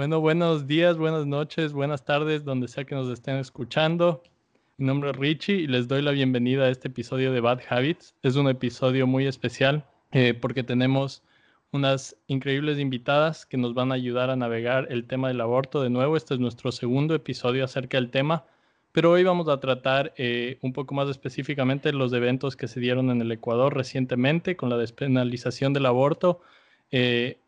Bueno, buenos días, buenas noches, buenas tardes, donde sea que nos estén escuchando. Mi nombre es Richie y les doy la bienvenida a este episodio de Bad Habits. Es un episodio muy especial eh, porque tenemos unas increíbles invitadas que nos van a ayudar a navegar el tema del aborto. De nuevo, este es nuestro segundo episodio acerca del tema, pero hoy vamos a tratar eh, un poco más específicamente los eventos que se dieron en el Ecuador recientemente con la despenalización del aborto. Eh,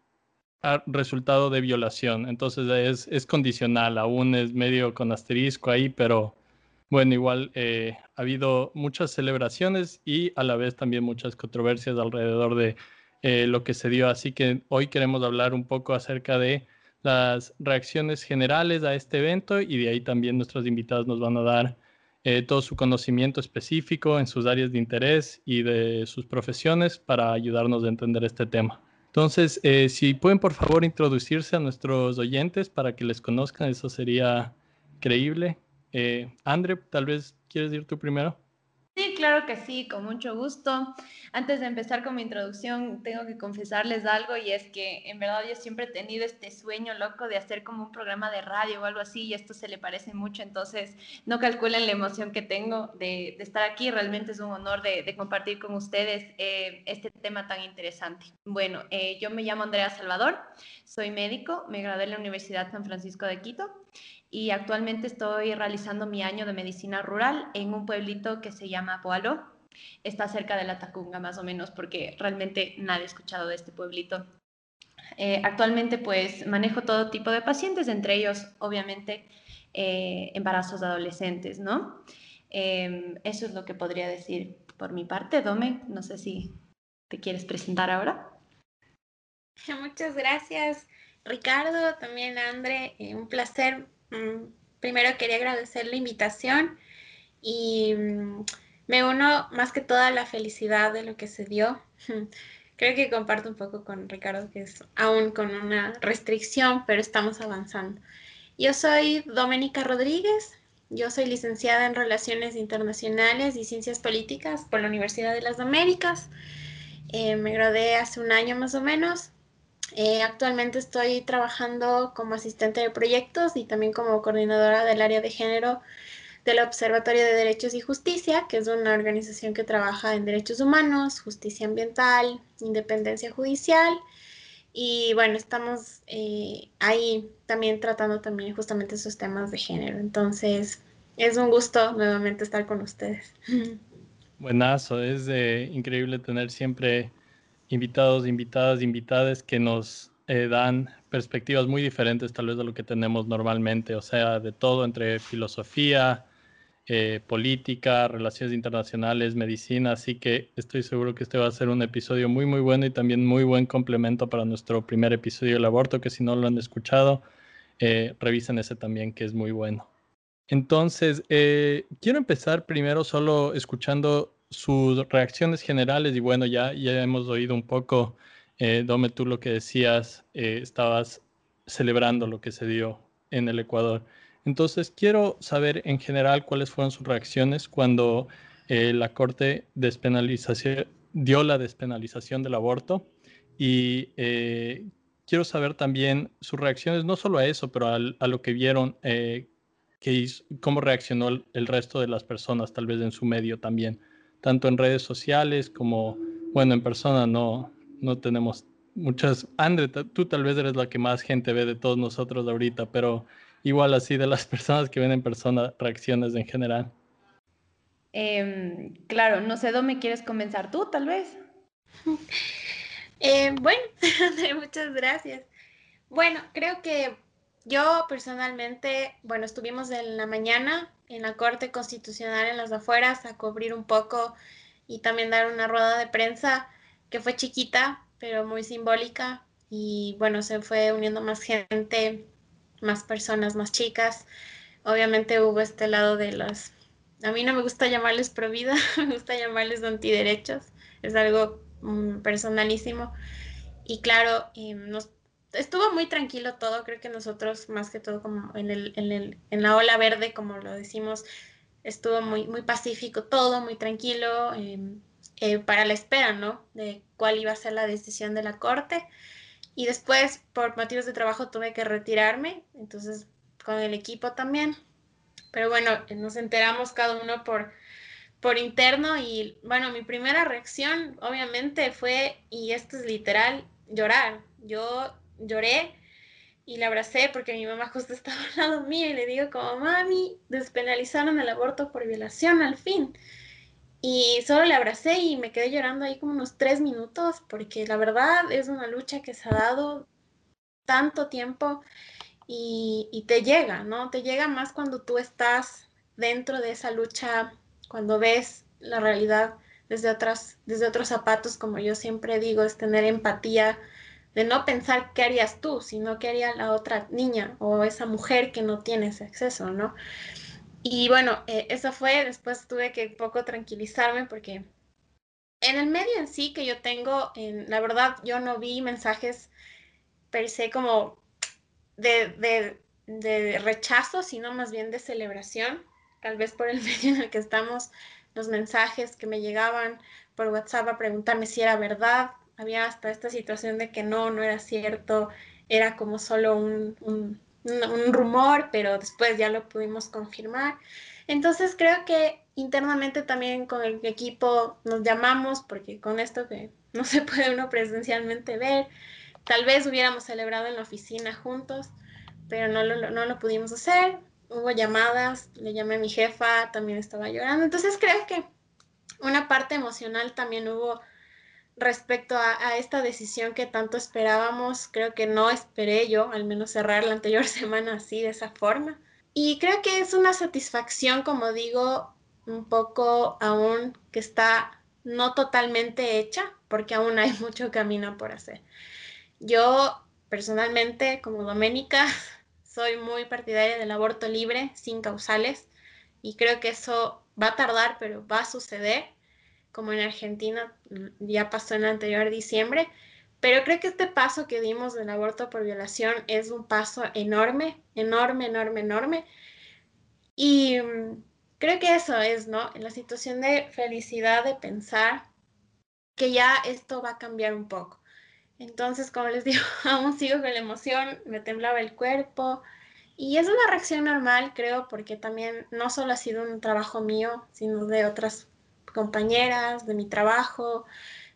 resultado de violación. Entonces es, es, condicional, aún es medio con asterisco ahí, pero bueno, igual eh, ha habido muchas celebraciones y a la vez también muchas controversias alrededor de eh, lo que se dio. Así que hoy queremos hablar un poco acerca de las reacciones generales a este evento y de ahí también nuestros invitados nos van a dar eh, todo su conocimiento específico en sus áreas de interés y de sus profesiones para ayudarnos a entender este tema. Entonces, eh, si pueden por favor introducirse a nuestros oyentes para que les conozcan, eso sería creíble. Eh, Andre, tal vez quieres ir tú primero. Sí, claro que sí, con mucho gusto. Antes de empezar con mi introducción, tengo que confesarles algo y es que en verdad yo siempre he tenido este sueño loco de hacer como un programa de radio o algo así y esto se le parece mucho, entonces no calculen la emoción que tengo de, estar aquí. Realmente es un honor de, compartir con ustedes eh, este tema tan interesante. Bueno, eh, yo me llamo Andrea Salvador, soy médico, me gradué en la Universidad San Francisco de Quito y actualmente estoy realizando mi año de medicina rural en un pueblito que se llama Poalo. Está cerca de la Tacunga más o menos porque realmente nadie ha escuchado de este pueblito. Eh, actualmente pues manejo todo tipo de pacientes, entre ellos obviamente eh, embarazos adolescentes, ¿no? Em, eso es lo que podría decir por mi parte. Dome, no sé si te quieres presentar ahora. Muchas gracias, Ricardo, también André, eh, un placer primero quería agradecer la invitación y mm, me uno más que toda la felicidad de lo que se dio. Creo que comparto un poco con Ricardo que es aún con una restricción, pero estamos avanzando. Yo soy Doménica Rodríguez, yo soy licenciada en Relaciones Internacionales y Ciencias Políticas por la Universidad de las Américas. Eh, me gradué hace un año más o menos eh, actualmente estoy trabajando como asistente de proyectos y también como coordinadora del área de género del Observatorio de Derechos y Justicia, que es una organización que trabaja en derechos humanos, justicia ambiental, independencia judicial. Y bueno, estamos eh, ahí también tratando también justamente esos temas de género. Entonces, es un gusto nuevamente estar con ustedes. Buenazo, es eh, increíble tener siempre invitados, invitadas, invitadas que nos eh, dan perspectivas muy diferentes tal vez de lo que tenemos normalmente, o sea, de todo entre filosofía, eh, política, relaciones internacionales, medicina, así que estoy seguro que este va a ser un episodio muy, muy bueno y también muy buen complemento para nuestro primer episodio del aborto, que si no lo han escuchado, eh, revisen ese también, que es muy bueno. Entonces, quiero empezar primero solo escuchando sus reacciones generales y bueno, ya, ya hemos oído un poco, eh, Dome, tú lo que decías, eh, estabas celebrando lo que se dio en el Ecuador. Entonces, quiero saber en general cuáles fueron sus reacciones cuando eh, la Corte despenalización, dio la despenalización del aborto y eh, quiero saber también sus reacciones, no solo a eso, pero a lo que vieron, que cómo reaccionó el resto de las personas, tal vez en su medio también tanto en redes sociales como, bueno, en persona no, no tenemos muchas. Andre, tú tal vez eres la que más gente ve de todos nosotros ahorita, pero igual así de las personas que ven en persona, reacciones en general. Em, claro, no sé, ¿dónde quieres comenzar tú, tal vez? Eh, bueno, muchas gracias. Bueno, creo que yo personalmente, bueno, estuvimos en la mañana en la Corte Constitucional en las afueras a cubrir un poco y también dar una rueda de prensa que fue chiquita, pero muy simbólica y bueno, se fue uniendo más gente, más personas, más chicas. Obviamente hubo este lado de las, a mí no me gusta llamarles pro vida, me gusta llamarles antiderechos, es algo mm, personalísimo. Y claro, nos estuvo muy tranquilo todo, creo que nosotros más que todo como en, el, en, el, en la ola verde, como lo decimos, estuvo muy, muy pacífico todo, muy tranquilo, em, eh, para la espera, ¿no? De cuál iba a ser la decisión de la Corte. Y después, por motivos de trabajo, tuve que retirarme, entonces con el equipo también. Pero bueno, nos enteramos cada uno por, por interno y bueno, mi primera reacción obviamente fue, y esto es literal, llorar. Yo lloré y la abracé porque mi mamá justo estaba al lado mío y le digo como, mami, despenalizaron el aborto por violación al fin. Y solo le abracé y me quedé llorando ahí como unos tres minutos porque la verdad es una lucha que se ha dado tanto tiempo y, y te llega, ¿no? Te llega más cuando tú estás dentro de esa lucha, cuando ves la realidad desde, otras, desde otros zapatos, como yo siempre digo, es tener empatía de no pensar qué harías tú, sino qué haría la otra niña o esa mujer que no tiene ese acceso, ¿no? Y bueno, eh, eso fue, después tuve que poco tranquilizarme porque en el medio en sí que yo tengo, en, la verdad yo no vi mensajes per como de, de, de rechazo, sino más bien de celebración, tal vez por el medio en el que estamos, los mensajes que me llegaban por WhatsApp a preguntarme si era verdad, había hasta esta situación de que no, no era cierto, era como solo un, un, rumor, pero después ya lo pudimos confirmar. Entonces creo que internamente también con el equipo nos llamamos, porque con esto que no se puede uno presencialmente ver, tal vez hubiéramos celebrado en la oficina juntos, pero no lo, no lo pudimos hacer. Hubo llamadas, le llamé a mi jefa, también estaba llorando. Entonces creo que una parte emocional también hubo respecto a, esta decisión que tanto esperábamos, creo que no esperé yo, al menos cerrar la anterior semana así, de esa forma. Y creo que es una satisfacción, como digo, un poco aún que está no totalmente hecha, porque aún hay mucho camino por hacer. Yo personalmente, como Doménica, soy muy partidaria del aborto libre, sin causales, y creo que eso va a tardar, pero va a suceder como en Argentina ya pasó en el anterior diciembre, pero creo que este paso que dimos del aborto por violación es un paso enorme, enorme, enorme, enorme. Y mm, creo que eso es, ¿no? La situación de felicidad de pensar que ya esto va a cambiar un poco. Entonces, como les digo, aún sigo con la emoción, me temblaba el cuerpo. Y es una reacción normal, creo, porque también no solo ha sido un trabajo mío, sino de otras compañeras, de mi trabajo,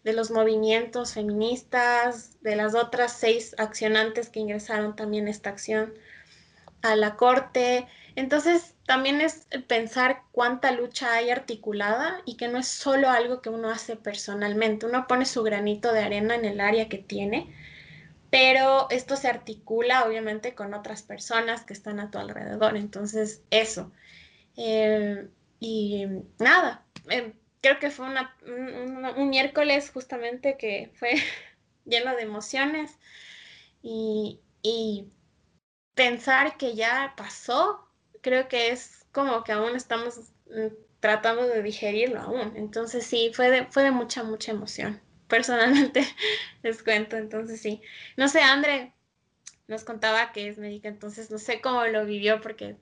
de los movimientos feministas, de las otras seis accionantes que ingresaron también esta acción a la corte. Entonces, también es pensar cuánta lucha hay articulada y que no es solo algo que uno hace personalmente. Uno pone su granito de arena en el área que tiene, pero esto se articula obviamente con otras personas que están a tu alrededor. Entonces, eso. Eh, y nada, eh, creo que fue un, miércoles justamente que fue lleno de emociones y, pensar que ya pasó, creo que es como que aún estamos mm, tratando de digerirlo aún. Entonces sí, fue de, fue de mucha, mucha emoción. Personalmente les cuento, entonces sí. No sé, André nos contaba que es médica, entonces no sé cómo lo vivió porque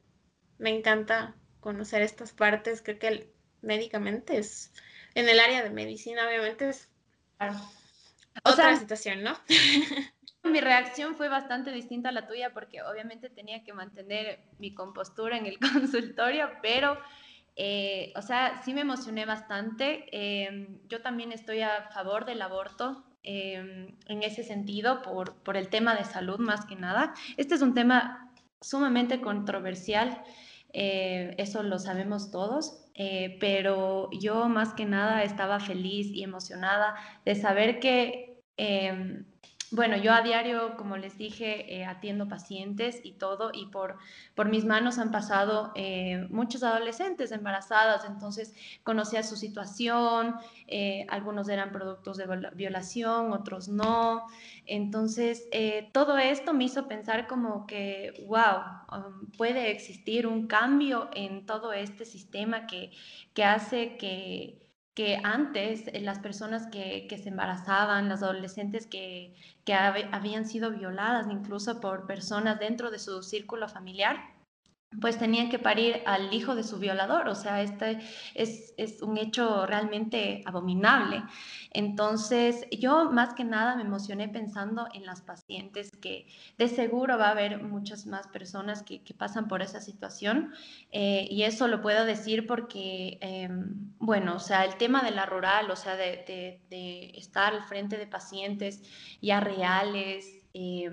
me encanta conocer estas partes. Creo que médicamente es, en el área de medicina obviamente es otra situación, ¿no? Mi reacción fue bastante distinta a la tuya porque obviamente tenía que mantener mi compostura en el consultorio, pero, eh, o sea, sí me emocioné bastante. Em, yo también estoy a favor del aborto em, en ese sentido por, por el tema de salud más que nada. Este es un tema sumamente controversial, eh, eso lo sabemos todos, eh, pero yo más que nada estaba feliz y emocionada de saber que, em, bueno, yo a diario, como les dije, eh, atiendo pacientes y todo, y por, por mis manos han pasado eh, muchos adolescentes embarazadas, entonces conocía su situación, algunos eran productos de violación, otros no, entonces todo esto me hizo pensar como que, wow, um, puede existir un cambio en todo este sistema que que hace que, que antes eh, las personas que, que, se embarazaban, las adolescentes que, que habían sido violadas incluso por personas dentro de su círculo familiar, pues tenían que parir al hijo de su violador, o sea, este es, es, un hecho realmente abominable. Entonces, yo más que nada me emocioné pensando en las pacientes, que de seguro va a haber muchas más personas que, que pasan por esa situación, eh, y eso lo puedo decir porque, eh, bueno, o sea, el tema de la rural, o sea, de, de, de estar al frente de pacientes ya reales, eh,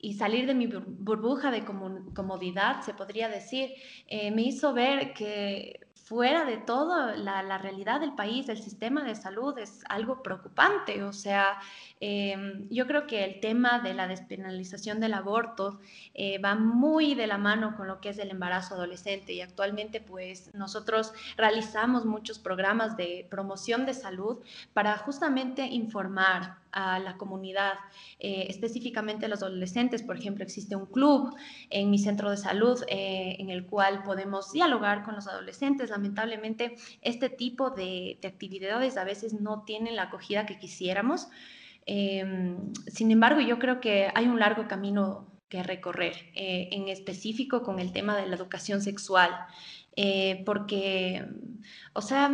y salir de mi burbuja de comodidad, se podría decir, eh, me hizo ver que fuera de todo, la, realidad del país, el sistema de salud es algo preocupante. O sea, em, yo creo que el tema de la despenalización del aborto eh, va muy de la mano con lo que es el embarazo adolescente y actualmente pues nosotros realizamos muchos programas de promoción de salud para justamente informar a la comunidad, eh, específicamente a los adolescentes. Por ejemplo, existe un club en mi centro de salud eh, en el cual podemos dialogar con los adolescentes. Lamentablemente, este tipo de, actividades a veces no tienen la acogida que quisiéramos. Em, sin embargo, yo creo que hay un largo camino que recorrer, eh, en específico con el tema de la educación sexual, porque, o sea,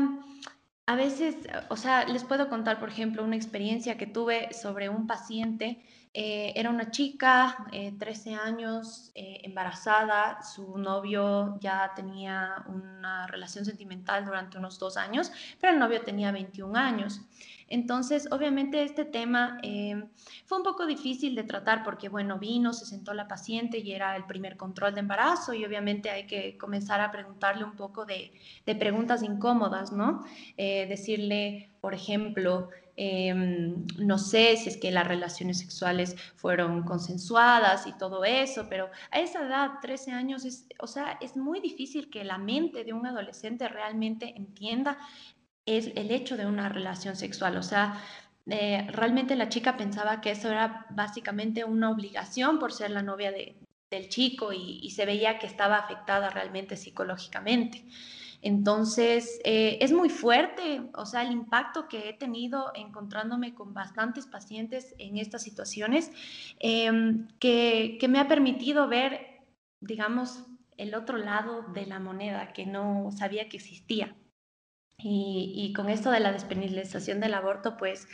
a veces, o sea, les puedo contar, por ejemplo, una experiencia que tuve sobre un paciente. Eh, era una chica, 13 eh, años, eh, embarazada, su novio ya tenía una relación sentimental durante unos dos años, pero el novio tenía 21 años. Entonces, obviamente este tema eh, fue un poco difícil de tratar porque, bueno, vino, se sentó la paciente y era el primer control de embarazo y obviamente hay que comenzar a preguntarle un poco de, preguntas incómodas, ¿no? Eh, decirle, por ejemplo, em, no sé si es que las relaciones sexuales fueron consensuadas y todo eso, pero a esa edad, 13 años, es, o sea, es muy difícil que la mente de un adolescente realmente entienda es el hecho de una relación sexual. O sea, eh, realmente la chica pensaba que eso era básicamente una obligación por ser la novia de, del chico y, se veía que estaba afectada realmente psicológicamente. Entonces, eh, es muy fuerte, o sea, el impacto que he tenido encontrándome con bastantes pacientes en estas situaciones, em, que, que me ha permitido ver, digamos, el otro lado de la moneda que no sabía que existía. Y, con esto de la despenalización del aborto, pues,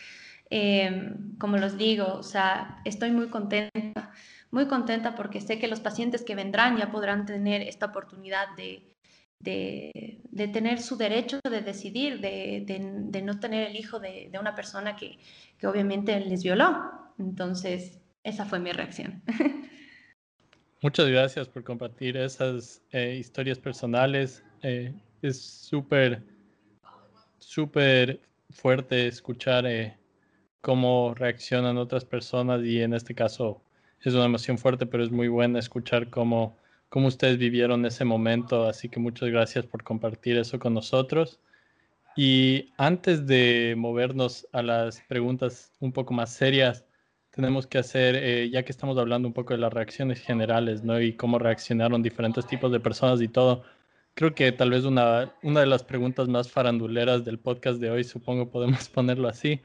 em, como los digo, o sea, estoy muy contenta, muy contenta porque sé que los pacientes que vendrán ya podrán tener esta oportunidad de, de, tener su derecho de decidir, de, de no tener el hijo de, una persona que, que, obviamente les violó. Entonces, esa fue mi reacción. Muchas gracias por compartir esas eh, historias personales. Eh, es súper súper fuerte escuchar eh, cómo reaccionan otras personas y en este caso es una emoción fuerte, pero es muy buena escuchar cómo, cómo ustedes vivieron ese momento. Así que muchas gracias por compartir eso con nosotros. Y antes de movernos a las preguntas un poco más serias, tenemos que hacer, eh, ya que estamos hablando un poco de las reacciones generales, ¿no? Y cómo reaccionaron diferentes tipos de personas y todo, creo que tal vez una, una de las preguntas más faranduleras del podcast de hoy, supongo podemos ponerlo así,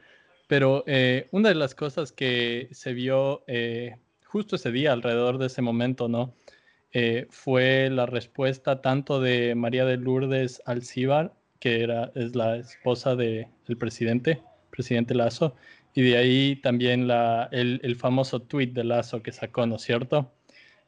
pero eh, una de las cosas que se vio eh, justo ese día, alrededor de ese momento, ¿no? Eh, fue la respuesta tanto de María de Lourdes Alcíbar, que era, es la esposa del presidente, presidente Lazo, y de ahí también la, el, el famoso tweet de Lazo que sacó, ¿no es cierto?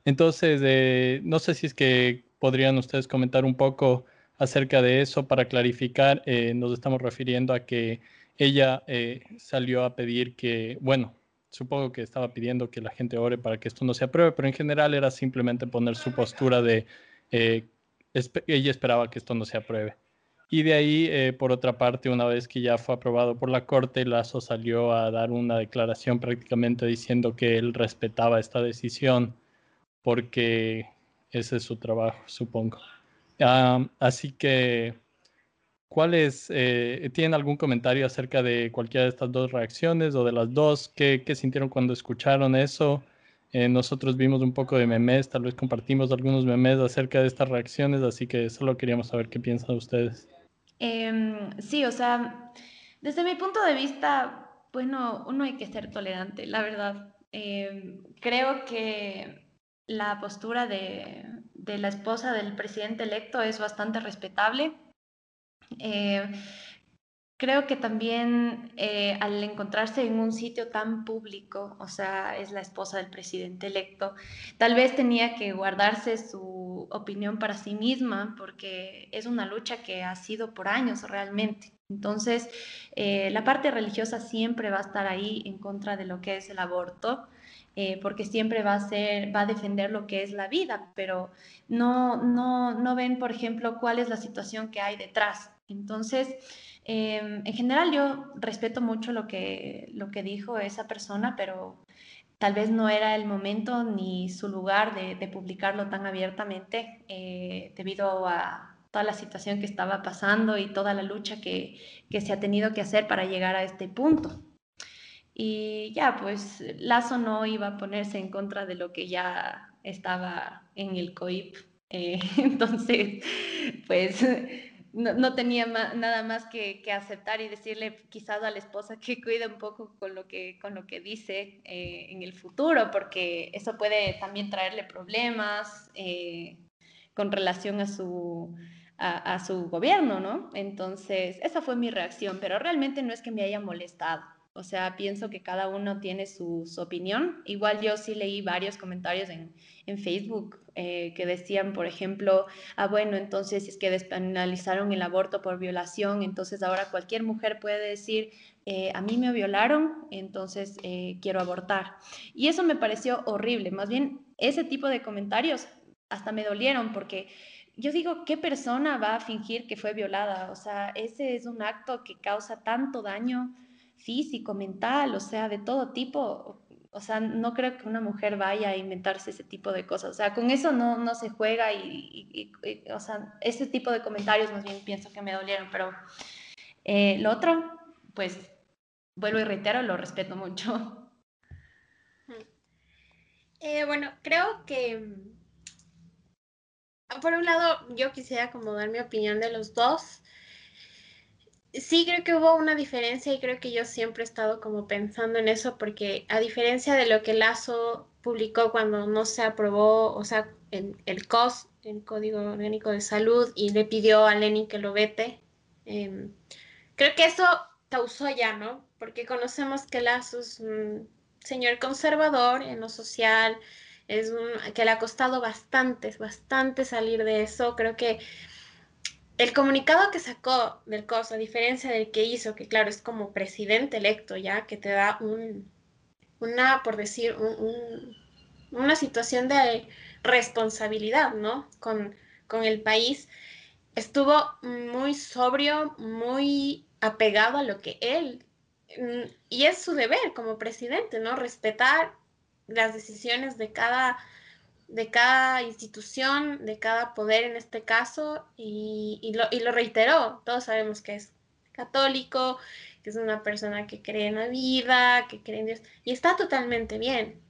Entonces, no sé si es que podrían ustedes comentar un poco acerca de eso para clarificar. Eh, nos estamos refiriendo a que ella eh, salió a pedir que, bueno, supongo que estaba pidiendo que la gente ore para que esto no se apruebe, pero en general era simplemente poner su postura de eh, ella esperaba que esto no se apruebe. Y de ahí, por otra parte, una vez que ya fue aprobado por la Corte, Lazo salió a dar una declaración prácticamente diciendo que él respetaba esta decisión porque ese es su trabajo, supongo. así que, ¿cuáles eh, tienen algún comentario acerca de cualquiera de estas dos reacciones o de las dos? ¿Qué, sintieron cuando escucharon eso? Eh, nosotros vimos un poco de memes, tal vez compartimos algunos memes acerca de estas reacciones, así que solo queríamos saber qué piensan ustedes. Em, sí, o sea, desde mi punto de vista, bueno, uno hay que ser tolerante, la verdad. Em, creo que la postura de, la esposa del presidente electo es bastante respetable. Eh, creo que también eh, al encontrarse en un sitio tan público, o sea, es la esposa del presidente electo, tal vez tenía que guardarse su opinión para sí misma porque es una lucha que ha sido por años realmente. Entonces, eh, la parte religiosa siempre va a estar ahí en contra de lo que es el aborto. Eh, porque siempre va a ser, va a defender lo que es la vida, pero no, no, no ven, por ejemplo, cuál es la situación que hay detrás. Entonces, em, en general yo respeto mucho lo que, lo que dijo esa persona, pero tal vez no era el momento ni su lugar de, de publicarlo tan abiertamente eh, debido a toda la situación que estaba pasando y toda la lucha que, que se ha tenido que hacer para llegar a este punto. Y ya, pues Lazo no iba a ponerse en contra de lo que ya estaba en el COIP. Eh, entonces, pues no, tenía nada más que, aceptar y decirle quizás a la esposa que cuide un poco con lo que, con lo que dice eh, en el futuro, porque eso puede también traerle problemas eh, con relación a su, a, a su gobierno, ¿no? Entonces, esa fue mi reacción, pero realmente no es que me haya molestado. O sea, pienso que cada uno tiene su, opinión. Igual yo sí leí varios comentarios en, Facebook eh, que decían, por ejemplo, ah, bueno, entonces es que despenalizaron el aborto por violación, entonces ahora cualquier mujer puede decir, eh, a mí me violaron, entonces eh, quiero abortar. Y eso me pareció horrible. Más bien, ese tipo de comentarios hasta me dolieron porque yo digo, ¿qué persona va a fingir que fue violada? O sea, ese es un acto que causa tanto daño físico, mental, o sea, de todo tipo. O sea, no creo que una mujer vaya a inventarse ese tipo de cosas. O sea, con eso no, no se juega y, o sea, ese tipo de comentarios más bien pienso que me dolieron, pero eh, lo otro, pues, vuelvo y reitero, lo respeto mucho. Eh, bueno, creo que, por un lado, yo quisiera como dar mi opinión de los dos sí creo que hubo una diferencia y creo que yo siempre he estado como pensando en eso porque a diferencia de lo que Lazo publicó cuando no se aprobó, o sea, en el COS, el Código Orgánico de Salud, y le pidió a Lenin que lo vete, em, creo que eso causó ya, ¿no? Porque conocemos que Lazo es un señor conservador en lo social, es que le ha costado bastante, bastante salir de eso, creo que el comunicado que sacó del COS, a diferencia del que hizo, que claro, es como presidente electo ya, que te da un, una, por decir, una situación de responsabilidad, ¿no? Con, con el país, estuvo muy sobrio, muy apegado a lo que él, mm, y es su deber como presidente, ¿no? Respetar las decisiones de cada de cada institución, de cada poder en este caso, y, lo, y, lo, reiteró. Todos sabemos que es católico, que es una persona que cree en la vida, que cree en Dios, y está totalmente bien.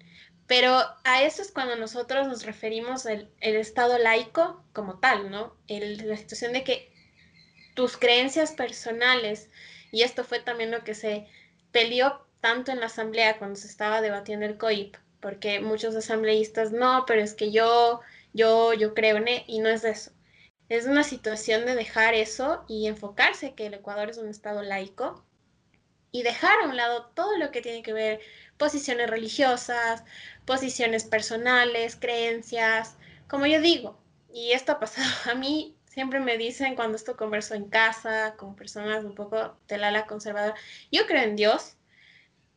Pero a eso es cuando nosotros nos referimos al el Estado laico como tal, ¿no? El, la situación de que tus creencias personales, y esto fue también lo que se peleó tanto en la asamblea cuando se estaba debatiendo el COIP, porque muchos asambleístas no, pero es que yo, yo, yo creo en él, y no es eso. Es una situación de dejar eso y enfocarse que el Ecuador es un estado laico y dejar a un lado todo lo que tiene que ver posiciones religiosas, posiciones personales, creencias, como yo digo, y esto ha pasado a mí, siempre me dicen cuando esto converso en casa con personas un poco del ala conservadora, yo creo en Dios,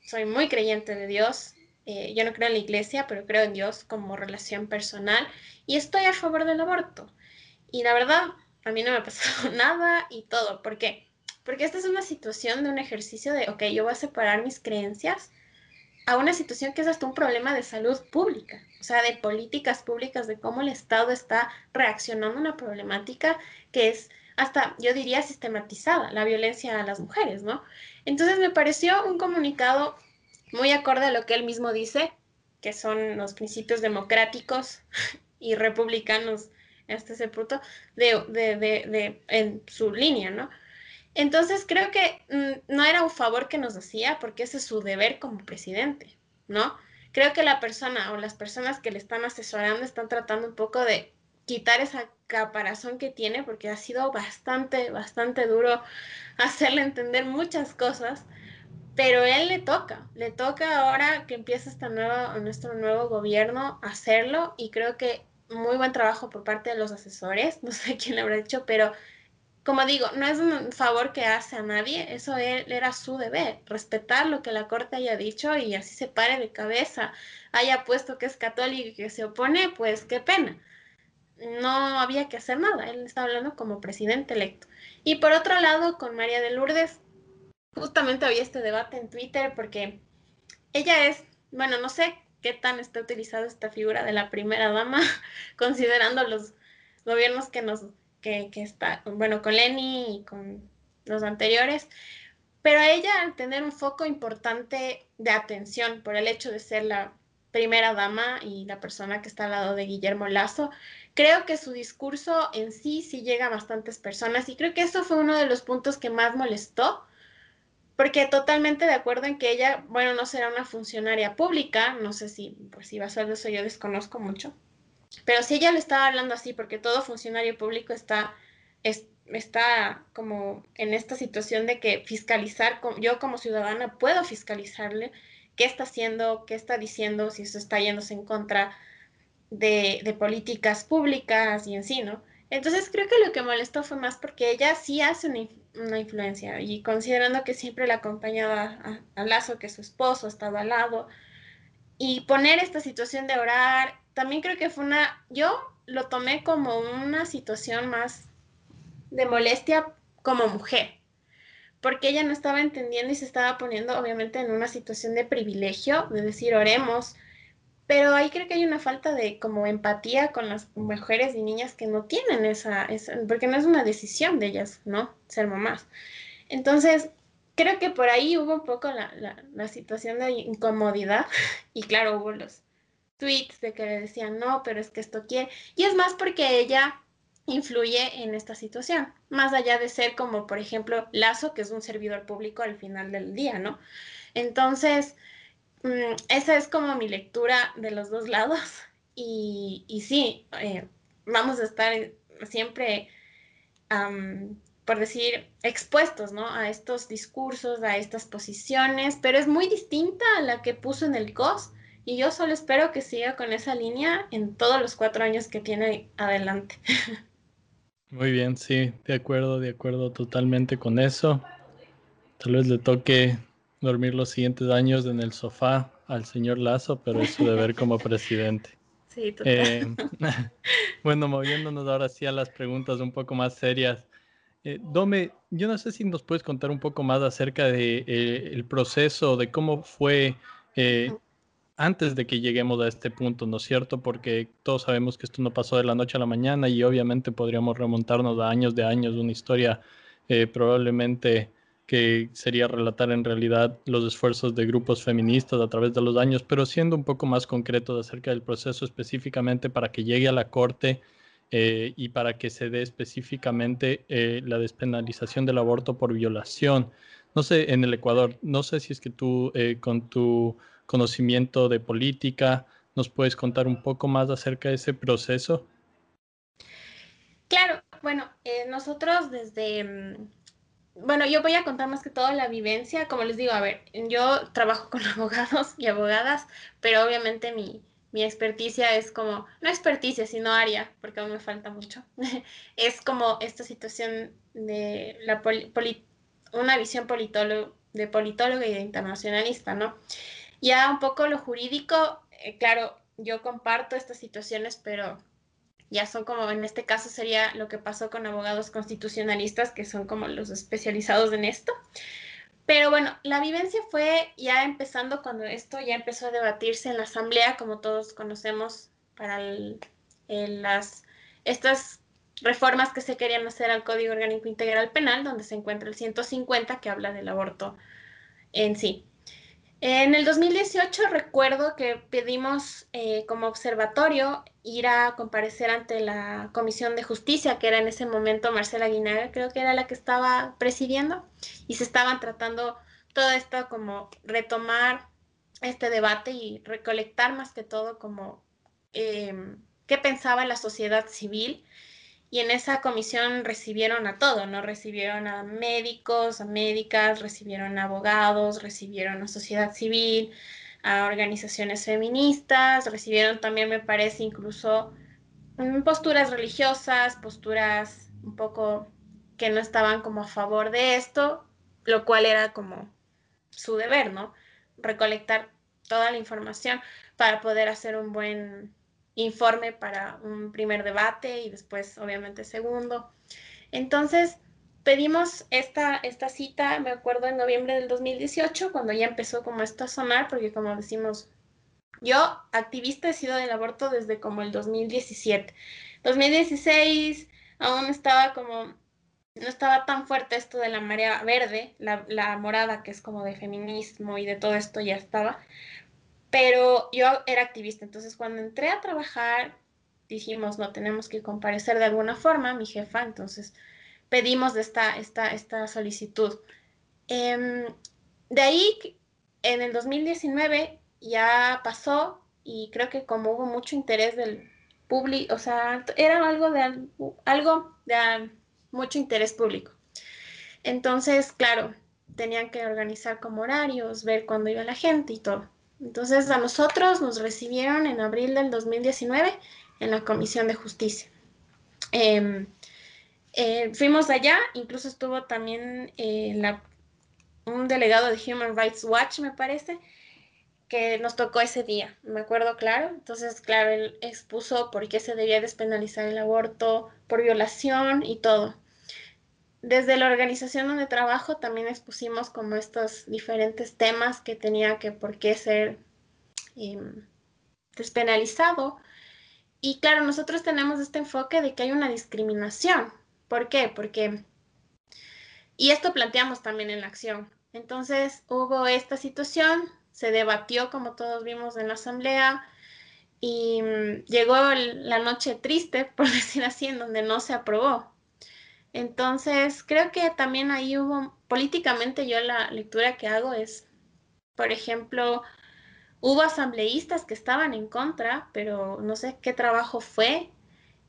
soy muy creyente de Dios, eh, yo no creo en la iglesia, pero creo en Dios como relación personal y estoy a favor del aborto. Y la verdad, a mí no me ha pasado nada y todo. ¿Por qué? Porque esta es una situación de un ejercicio de, ok, yo voy a separar mis creencias a una situación que es hasta un problema de salud pública, o sea, de políticas públicas, de cómo el Estado está reaccionando a una problemática que es hasta, yo diría, sistematizada, la violencia a las mujeres, ¿no? Entonces me pareció un comunicado muy acorde a lo que él mismo dice, que son los principios democráticos y republicanos hasta ese punto de, de, de, en su línea, ¿no? Entonces creo que mm, no era un favor que nos hacía porque ese es su deber como presidente, ¿no? Creo que la persona o las personas que le están asesorando están tratando un poco de quitar esa caparazón que tiene, porque ha sido bastante, bastante duro hacerle entender muchas cosas, pero él le toca, le toca ahora que empieza esta nueva, nuestro nuevo gobierno hacerlo y creo que muy buen trabajo por parte de los asesores, no sé quién le habrá dicho, pero como digo, no es un favor que hace a nadie, eso era su deber, respetar lo que la corte haya dicho y así se pare de cabeza, haya puesto que es católico y que se opone, pues qué pena. No había que hacer nada, él está hablando como presidente electo. Y por otro lado, con María de Lourdes, justamente había este debate en Twitter porque ella es, bueno, no sé qué tan está utilizada esta figura de la primera dama, considerando los gobiernos que nos que, está, bueno, con Lenny y con los anteriores, pero ella al tener un foco importante de atención por el hecho de ser la primera dama y la persona que está al lado de Guillermo Lazo, creo que su discurso en sí sí llega a bastantes personas y creo que eso fue uno de los puntos que más molestó, porque totalmente de acuerdo en que ella, bueno, no será una funcionaria pública, no sé si pues si va a ser de eso yo desconozco mucho, pero si ella le estaba hablando así, porque todo funcionario público está, está como en esta situación de que fiscalizar, yo como ciudadana puedo fiscalizarle qué está haciendo, qué está diciendo, si eso está yéndose en contra de, de políticas públicas y en sí, ¿no? Entonces creo que lo que molestó fue más porque ella sí hace una, una influencia y considerando que siempre la acompañaba a, a, Lazo, que su esposo estaba al lado, y poner esta situación de orar también creo que fue una, yo lo tomé como una situación más de molestia como mujer, porque ella no estaba entendiendo y se estaba poniendo obviamente en una situación de privilegio, de decir oremos, pero ahí creo que hay una falta de como empatía con las mujeres y niñas que no tienen esa, porque no es una decisión de ellas, ¿no? Ser mamás. Entonces, creo que por ahí hubo un poco la, la, la situación de incomodidad y claro, hubo los, tweets de que le decían, no, pero es que esto quiere. Y es más porque ella influye en esta situación, más allá de ser como, por ejemplo, Lazo, que es un servidor público al final del día, ¿no? Entonces, mm, esa es como mi lectura de los dos lados. Y, y sí, eh, vamos a estar siempre, por decir, expuestos, ¿no? A estos discursos, a estas posiciones, pero es muy distinta a la que puso en el COS y yo solo espero que siga con esa línea en todos los cuatro años que tiene adelante. Muy bien, sí, de acuerdo, de acuerdo totalmente con eso. Tal vez le toque dormir los siguientes años en el sofá al señor Lazo, pero es su deber como presidente. Sí, total. Eh, bueno, moviéndonos ahora sí a las preguntas un poco más serias. Eh, Dome, yo no sé si nos puedes contar un poco más acerca de eh, el proceso, de cómo fue antes de que lleguemos a este punto, ¿no es cierto? Porque todos sabemos que esto no pasó de la noche a la mañana y obviamente podríamos remontarnos a años de años, una historia eh, probablemente que sería relatar en realidad los esfuerzos de grupos feministas a través de los años, pero siendo un poco más concretos acerca del proceso específicamente para que llegue a la Corte eh, y para que se dé específicamente eh, la despenalización del aborto por violación. No sé, en el Ecuador, no sé si es que tú con tu conocimiento de política. ¿Nos puedes contar un poco más acerca de ese proceso? Claro, bueno, eh, nosotros desde, mm, bueno, yo voy a contar más que todo la vivencia, como les digo, a ver, yo trabajo con abogados y abogadas, pero obviamente mi, mi experticia es como, no experticia, sino área, porque aún me falta mucho, es como esta situación de la una visión politólogo, de politóloga y de internacionalista, ¿no? Ya un poco lo jurídico, eh, claro, yo comparto estas situaciones, pero ya son como, en este caso sería lo que pasó con abogados constitucionalistas, que son como los especializados en esto. Pero bueno, la vivencia fue ya empezando cuando esto ya empezó a debatirse en la asamblea, como todos conocemos, para las, estas reformas que se querían hacer al Código Orgánico Integral Penal, donde se encuentra el 150 que habla del aborto en sí. En el 2018 recuerdo que pedimos eh, como observatorio ir a comparecer ante la Comisión de Justicia, que era en ese momento Marcela Guinaga, creo que era la que estaba presidiendo, y se estaban tratando todo esto como retomar este debate y recolectar más que todo como em, qué pensaba la sociedad civil y en esa comisión recibieron a todo, ¿no? Recibieron a médicos, a médicas, recibieron a abogados, recibieron a sociedad civil, a organizaciones feministas, recibieron también, me parece, incluso mm, posturas religiosas, posturas un poco que no estaban como a favor de esto, lo cual era como su deber, ¿no? Recolectar toda la información para poder hacer un buen informe para un primer debate y después obviamente segundo. Entonces pedimos esta, esta cita, me acuerdo en noviembre del 2018, cuando ya empezó como esto a sonar, porque como decimos, yo activista he sido del aborto desde como el 2017. 2016 aún estaba como, no estaba tan fuerte esto de la marea verde, la, la morada que es como de feminismo y de todo esto ya estaba, pero yo era activista, entonces cuando entré a trabajar dijimos, no, tenemos que comparecer de alguna forma, mi jefa, entonces pedimos esta, esta, esta solicitud. Em, de ahí, en el 2019 ya pasó y creo que como hubo mucho interés del público, o sea, era algo de, algo de mucho interés público. Entonces, claro, tenían que organizar como horarios, ver cuándo iba la gente y todo. Entonces a nosotros nos recibieron en abril del 2019 en la Comisión de Justicia. Em, eh, fuimos allá, incluso estuvo también eh, un delegado de Human Rights Watch, me parece, que nos tocó ese día, me acuerdo claro. Entonces, claro, él expuso por qué se debía despenalizar el aborto, por violación y todo. Desde la organización donde trabajo también expusimos como estos diferentes temas que tenía que por qué ser em, despenalizado. Y claro, nosotros tenemos este enfoque de que hay una discriminación. ¿Por qué? Porque, y esto planteamos también en la acción. Entonces hubo esta situación, se debatió como todos vimos en la asamblea y mm, llegó la noche triste, por decir así, en donde no se aprobó. Entonces, creo que también ahí hubo, políticamente yo la lectura que hago es, por ejemplo, hubo asambleístas que estaban en contra, pero no sé qué trabajo fue.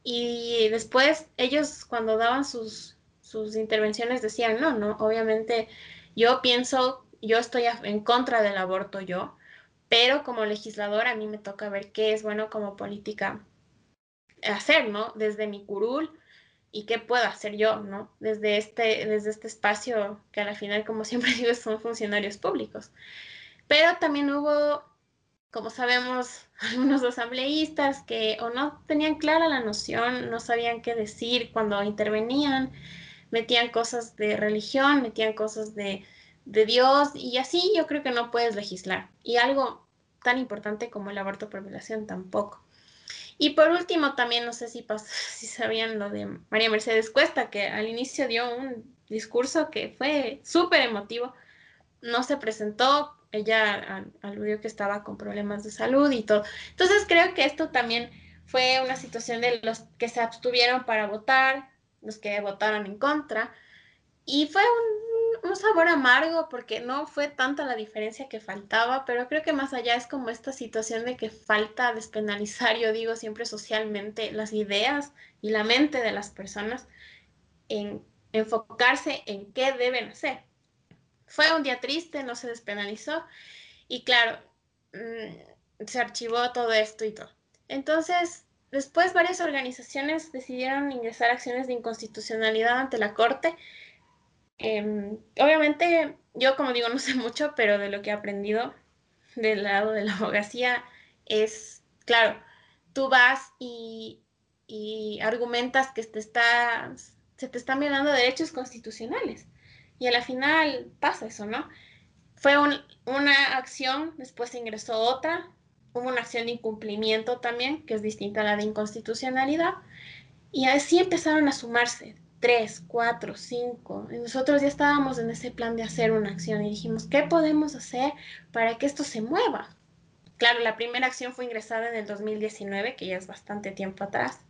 Y después ellos cuando daban sus, sus intervenciones decían, no, no, obviamente yo pienso, yo estoy en contra del aborto yo, pero como legislador a mí me toca ver qué es bueno como política hacer, ¿no? Desde mi curul y qué puedo hacer yo, ¿no? Desde este, desde este espacio que a la final, como siempre digo, son funcionarios públicos. Pero también hubo, como sabemos, algunos asambleístas que o no tenían clara la noción, no sabían qué decir cuando intervenían, metían cosas de religión, metían cosas de, de Dios y así yo creo que no puedes legislar. Y algo tan importante como el aborto por violación tampoco. Y por último, también no sé si, si sabían lo de María Mercedes Cuesta, que al inicio dio un discurso que fue súper emotivo. No se presentó, ella aludió que estaba con problemas de salud y todo. Entonces creo que esto también fue una situación de los que se abstuvieron para votar, los que votaron en contra. Y fue un sabor amargo porque no fue tanta la diferencia que faltaba, pero creo que más allá es como esta situación de que falta despenalizar, yo digo siempre socialmente, las ideas y la mente de las personas en enfocarse en qué deben hacer. Fue un día triste, no se despenalizó y claro, mm, se archivó todo esto y todo. Entonces, después varias organizaciones decidieron ingresar acciones de inconstitucionalidad ante la Corte Em, obviamente, yo como digo, no sé mucho, pero de lo que he aprendido del lado de la abogacía es, claro, tú vas y, argumentas que te se te están violando derechos constitucionales. Y a la final pasa eso, ¿no? Fue una acción, después ingresó otra, hubo una acción de incumplimiento también, que es distinta a la de inconstitucionalidad, y así empezaron a sumarse tres, cuatro, cinco. Y nosotros ya estábamos en ese plan de hacer una acción y dijimos, ¿qué podemos hacer para que esto se mueva? Claro, la primera acción fue ingresada en el 2019, que ya es bastante tiempo atrás.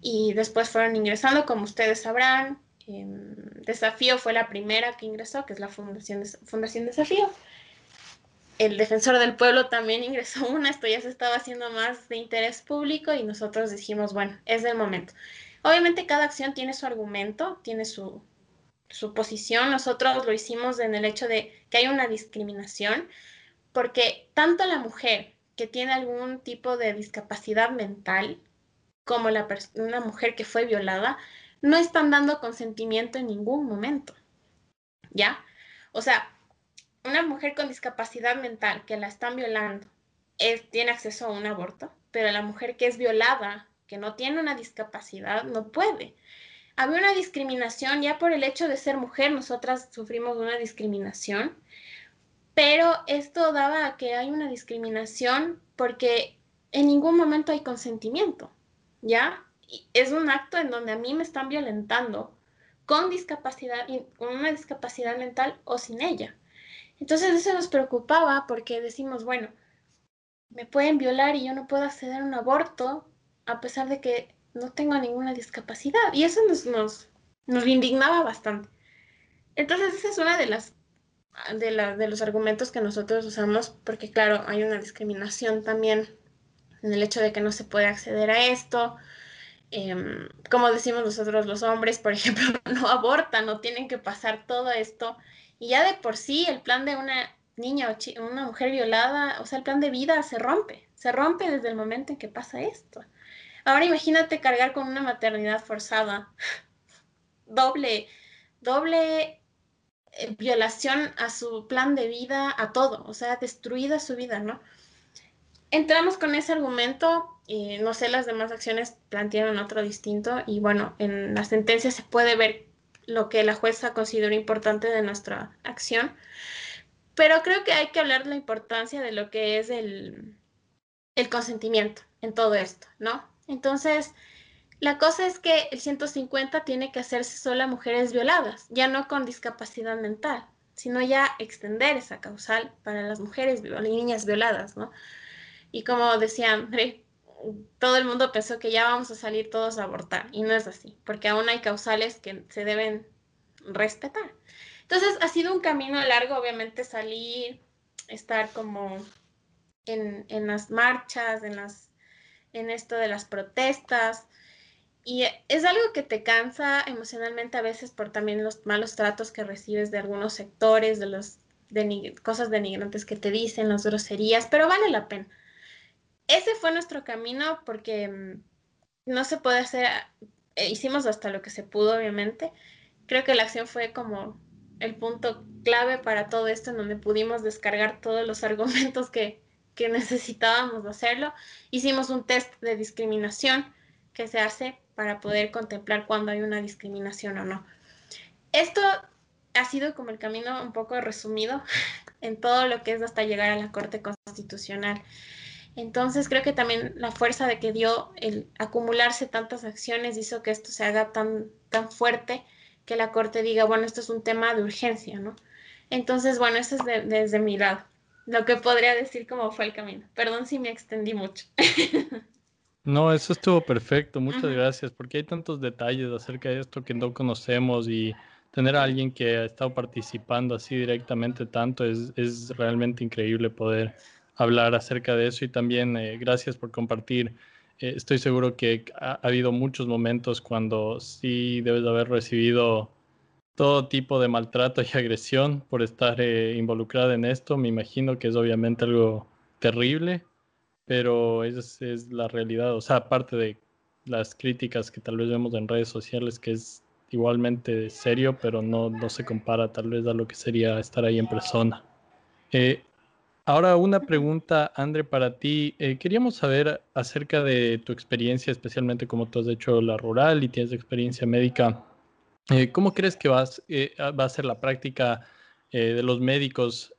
Y después fueron ingresando, como ustedes sabrán. Desafío fue la primera que ingresó, que es la Fundación, Fundación Desafío. el defensor del pueblo también ingresó una, esto ya se estaba haciendo más de interés público y nosotros dijimos, bueno, es el momento. Obviamente cada acción tiene su argumento, tiene su, su posición. Nosotros lo hicimos en el hecho de que hay una discriminación, porque tanto la mujer que tiene algún tipo de discapacidad mental como la una mujer que fue violada, no están dando consentimiento en ningún momento. ¿Ya? O sea, una mujer con discapacidad mental que la están violando tiene acceso a un aborto, pero la mujer que es violada, que no tiene una discapacidad, no puede. Había una discriminación ya por el hecho de ser mujer, nosotras sufrimos una discriminación, pero esto daba a que hay una discriminación porque en ningún momento hay consentimiento, ¿ya? Es un acto en donde a mí me están violentando con discapacidad, con una discapacidad mental o sin ella. Entonces eso nos preocupaba porque decimos, bueno, me pueden violar y yo no puedo acceder a un aborto a pesar de que no tengo ninguna discapacidad. Y eso nos, nos, nos indignaba bastante. Entonces esa es una de las de, la, de los argumentos que nosotros usamos, porque claro, hay una discriminación también en el hecho de que no se puede acceder a esto. Em, como decimos nosotros los hombres, por ejemplo, no abortan, no tienen que pasar todo esto. Y ya de por sí el plan de una niña o una mujer violada, o sea, el plan de vida se rompe, se rompe desde el momento en que pasa esto. Ahora imagínate cargar con una maternidad forzada, doble, doble eh, violación a su plan de vida, a todo, o sea, destruida su vida, ¿no? Entramos con ese argumento no sé, las demás acciones plantearon otro distinto y bueno, en la sentencia se puede ver lo que la jueza consideró importante de nuestra acción, pero creo que hay que hablar de la importancia de lo que es el, el consentimiento en todo esto, ¿no? Entonces, la cosa es que el 150 tiene que hacerse solo a mujeres violadas, ya no con discapacidad mental, sino ya extender esa causal para las mujeres y niñas violadas, ¿no? Y como decía André, todo el mundo pensó que ya vamos a salir todos a abortar y no es así, porque aún hay causales que se deben respetar. Entonces ha sido un camino largo, obviamente salir, estar como en, en las marchas, en, las, en esto de las protestas, y es algo que te cansa emocionalmente a veces por también los malos tratos que recibes de algunos sectores, de las cosas denigrantes que te dicen, las groserías, pero vale la pena. Ese fue nuestro camino porque mm, no se puede hacer, eh, hicimos hasta lo que se pudo, obviamente. Creo que la acción fue como el punto clave para todo esto, en donde pudimos descargar todos los argumentos que, que necesitábamos hacerlo. Hicimos un test de discriminación que se hace para poder contemplar cuando hay una discriminación o no. Esto ha sido como el camino un poco resumido en todo lo que es hasta llegar a la Corte Constitucional. Entonces creo que también la fuerza de que dio el acumularse tantas acciones hizo que esto se haga tan, tan fuerte que la Corte diga, bueno, esto es un tema de urgencia, ¿no? Entonces, bueno, eso es desde mi lado, lo que podría decir como fue el camino. Perdón si me extendí mucho. No, eso estuvo perfecto, muchas gracias, porque hay tantos detalles acerca de esto que no conocemos y tener a alguien que ha estado participando así directamente tanto es, es realmente increíble poder hablar acerca de eso y también eh, gracias por compartir. Eh, estoy seguro que ha, habido muchos momentos cuando sí debes de haber recibido todo tipo de maltrato y agresión por estar eh, involucrada en esto. Me imagino que es obviamente algo terrible pero esa es la realidad. O sea, aparte de las críticas que tal vez vemos en redes sociales, que es igualmente serio, pero no, no se compara tal vez a lo que sería estar ahí en persona. Eh, ahora una pregunta, André, para ti. Eh, queríamos saber acerca de tu experiencia, especialmente como tú has hecho la rural y tienes experiencia médica. Eh, ¿Cómo crees que vas, va a ser la práctica de los médicos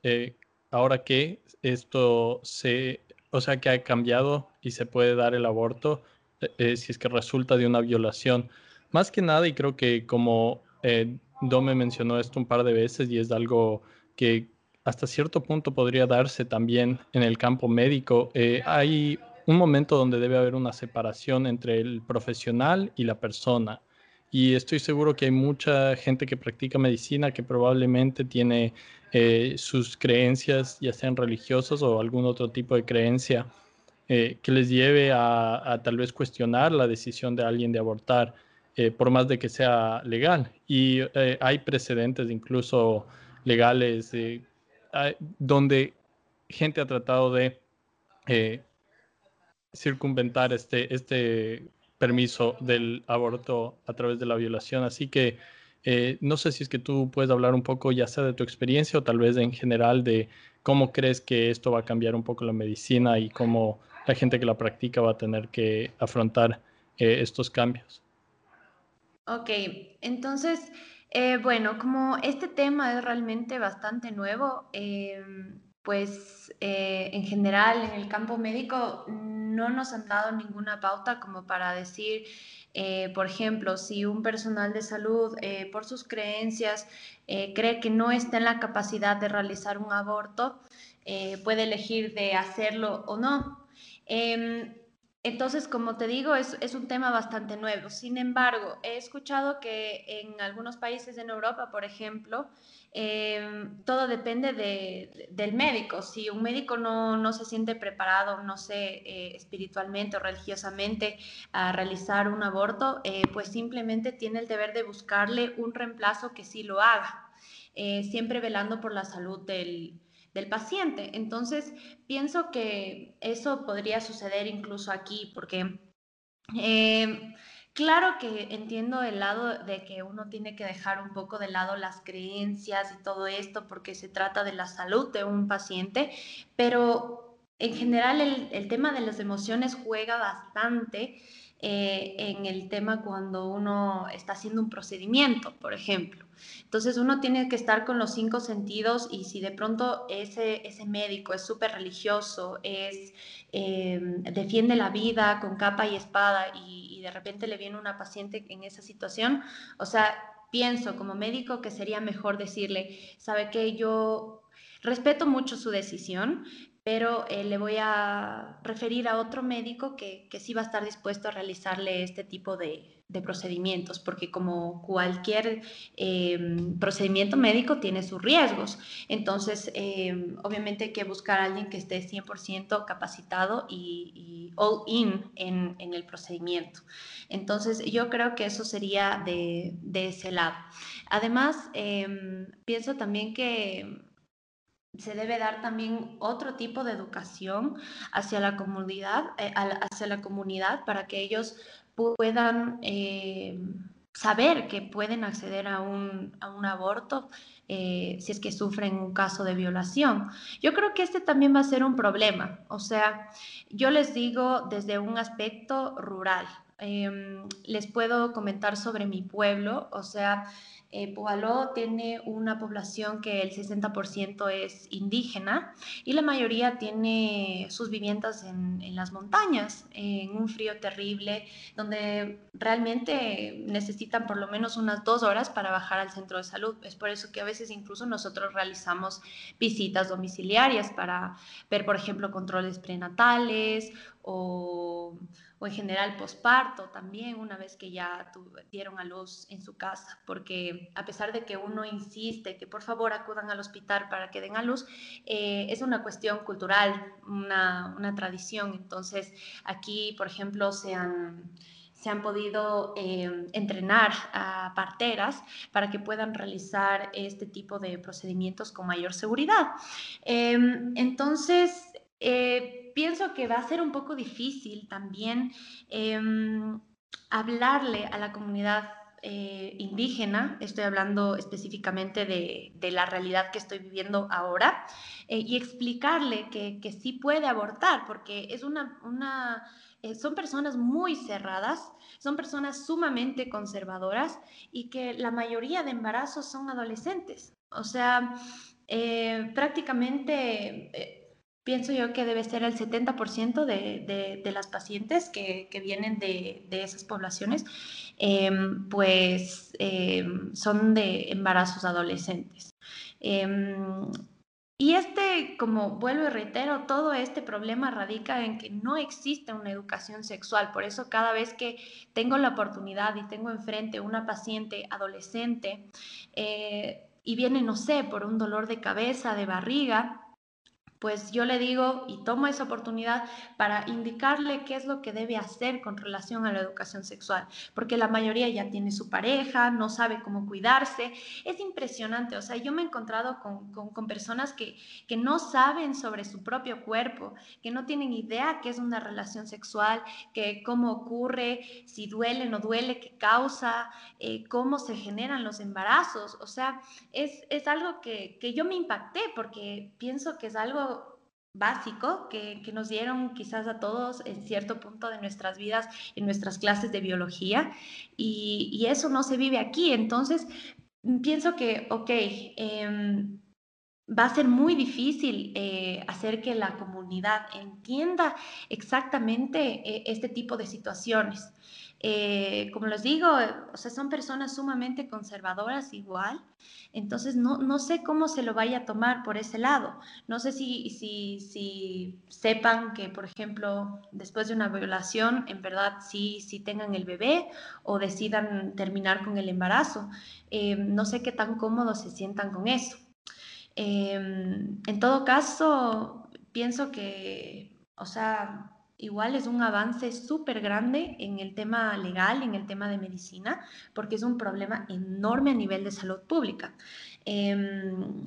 ahora que esto se o sea, que ha cambiado y se puede dar el aborto eh, eh, si es que resulta de una violación. Más que nada, y creo que como eh, Dome mencionó esto un par de veces y es algo que hasta cierto punto podría darse también en el campo médico, hay un momento donde debe haber una separación entre el profesional y la persona. Y estoy seguro que hay mucha gente que practica medicina que probablemente tiene eh, sus creencias, ya sean religiosas o algún otro tipo de creencia, eh, que les lleve a, tal vez cuestionar la decisión de alguien de abortar, eh, por más de que sea legal. Y hay precedentes incluso legales donde gente ha tratado de circunventar este, este permiso del aborto a través de la violación. Así que eh, no sé si es que tú puedes hablar un poco ya sea de tu experiencia o tal vez en general de cómo crees que esto va a cambiar un poco la medicina y cómo la gente que la practica va a tener que afrontar eh, estos cambios. Ok, entonces, eh, bueno, como este tema es realmente bastante nuevo, em, pues en general en el campo médico no nos han dado ninguna pauta como para decir eh, por ejemplo, si un personal de salud, eh, por sus creencias, eh, cree que no está en la capacidad de realizar un aborto, puede elegir de hacerlo o no. Em, entonces, como te digo, es, un tema bastante nuevo. Sin embargo, he escuchado que en algunos países en Europa, por ejemplo, Em, todo depende del médico. Si un médico no, se siente preparado, no sé, eh, espiritualmente o religiosamente a realizar un aborto, eh, pues simplemente tiene el deber de buscarle un reemplazo que sí lo haga, eh, siempre velando por la salud del, del paciente. Entonces, pienso que eso podría suceder incluso aquí, porque em, Claro que entiendo el lado de que uno tiene que dejar un poco de lado las creencias y todo esto porque se trata de la salud de un paciente, pero en general el, tema de las emociones juega bastante eh, en el tema cuando uno está haciendo un procedimiento, por ejemplo. Entonces uno tiene que estar con los cinco sentidos y si de pronto ese, ese médico es súper religioso, es, em, defiende la vida con capa y espada y, de repente le viene una paciente en esa situación, o sea, pienso como médico que sería mejor decirle, sabe que yo respeto mucho su decisión, pero eh, le voy a referir a otro médico que, que, sí va a estar dispuesto a realizarle este tipo de, de procedimientos, porque como cualquier em, procedimiento médico tiene sus riesgos. Entonces, em, obviamente hay que buscar a alguien que esté 100% capacitado y, all in en, en, el procedimiento. Entonces, yo creo que eso sería de, de ese lado. Además, em, pienso también que se debe dar también otro tipo de educación hacia la comunidad, eh, hacia la comunidad para que ellos puedan eh, saber que pueden acceder a un, aborto eh, si es que sufren un caso de violación. Yo creo que este también va a ser un problema. O sea, yo les digo desde un aspecto rural. Em, les puedo comentar sobre mi pueblo, o sea, eh, tiene una población que el 60% es indígena y la mayoría tiene sus viviendas en, en, las montañas, en un frío terrible, donde realmente necesitan por lo menos unas dos horas para bajar al centro de salud. Es por eso que a veces incluso nosotros realizamos visitas domiciliarias para ver, por ejemplo, controles prenatales o en general posparto también, una vez que ya dieron a luz en su casa, porque a pesar de que uno insiste que por favor acudan al hospital para que den a luz, eh, es una cuestión cultural, una, una, tradición. Entonces, aquí, por ejemplo, se han se han podido eh, entrenar a parteras para que puedan realizar este tipo de procedimientos con mayor seguridad. Em, entonces, eh, pienso que va a ser un poco difícil también em, hablarle a la comunidad eh, indígena, estoy hablando específicamente de, la realidad que estoy viviendo ahora, eh, y explicarle que, sí puede abortar, porque es una, una eh, son personas muy cerradas, son personas sumamente conservadoras y que la mayoría de embarazos son adolescentes. O sea, prácticamente pienso yo que debe ser el 70% de, de, las pacientes que, que vienen de, de, esas poblaciones, em, pues em, son de embarazos adolescentes. Em, y este, como vuelvo y reitero, todo este problema radica en que no existe una educación sexual. Por eso cada vez que tengo la oportunidad y tengo enfrente una paciente adolescente, eh, y viene, no sé, por un dolor de cabeza, de barriga, pues yo le digo y tomo esa oportunidad para indicarle qué es lo que debe hacer con relación a la educación sexual, porque la mayoría ya tiene su pareja, no sabe cómo cuidarse. Es impresionante, o sea, yo me he encontrado con, con, personas que, que, no saben sobre su propio cuerpo, que no tienen idea qué es una relación sexual, que cómo ocurre, si duele, no duele, qué causa, eh, cómo se generan los embarazos. O sea, es, es algo que, que yo me impacté porque pienso que es algo básico que, nos dieron quizás a todos en cierto punto de nuestras vidas, en nuestras clases de biología, y, eso no se vive aquí. Entonces, pienso que, ok, em, va a ser muy difícil eh, hacer que la comunidad entienda exactamente eh, este tipo de situaciones. Eh, como les digo, o sea, son personas sumamente conservadoras igual, entonces no, no sé cómo se lo vaya a tomar por ese lado. No sé si, si, si sepan que, por ejemplo, después de una violación, en verdad sí, sí tengan el bebé o decidan terminar con el embarazo. Eh, no sé qué tan cómodos se sientan con eso. Eh, en todo caso, pienso que, o sea, igual es un avance súper grande en el tema legal, en el tema de medicina, porque es un problema enorme a nivel de salud pública. Em,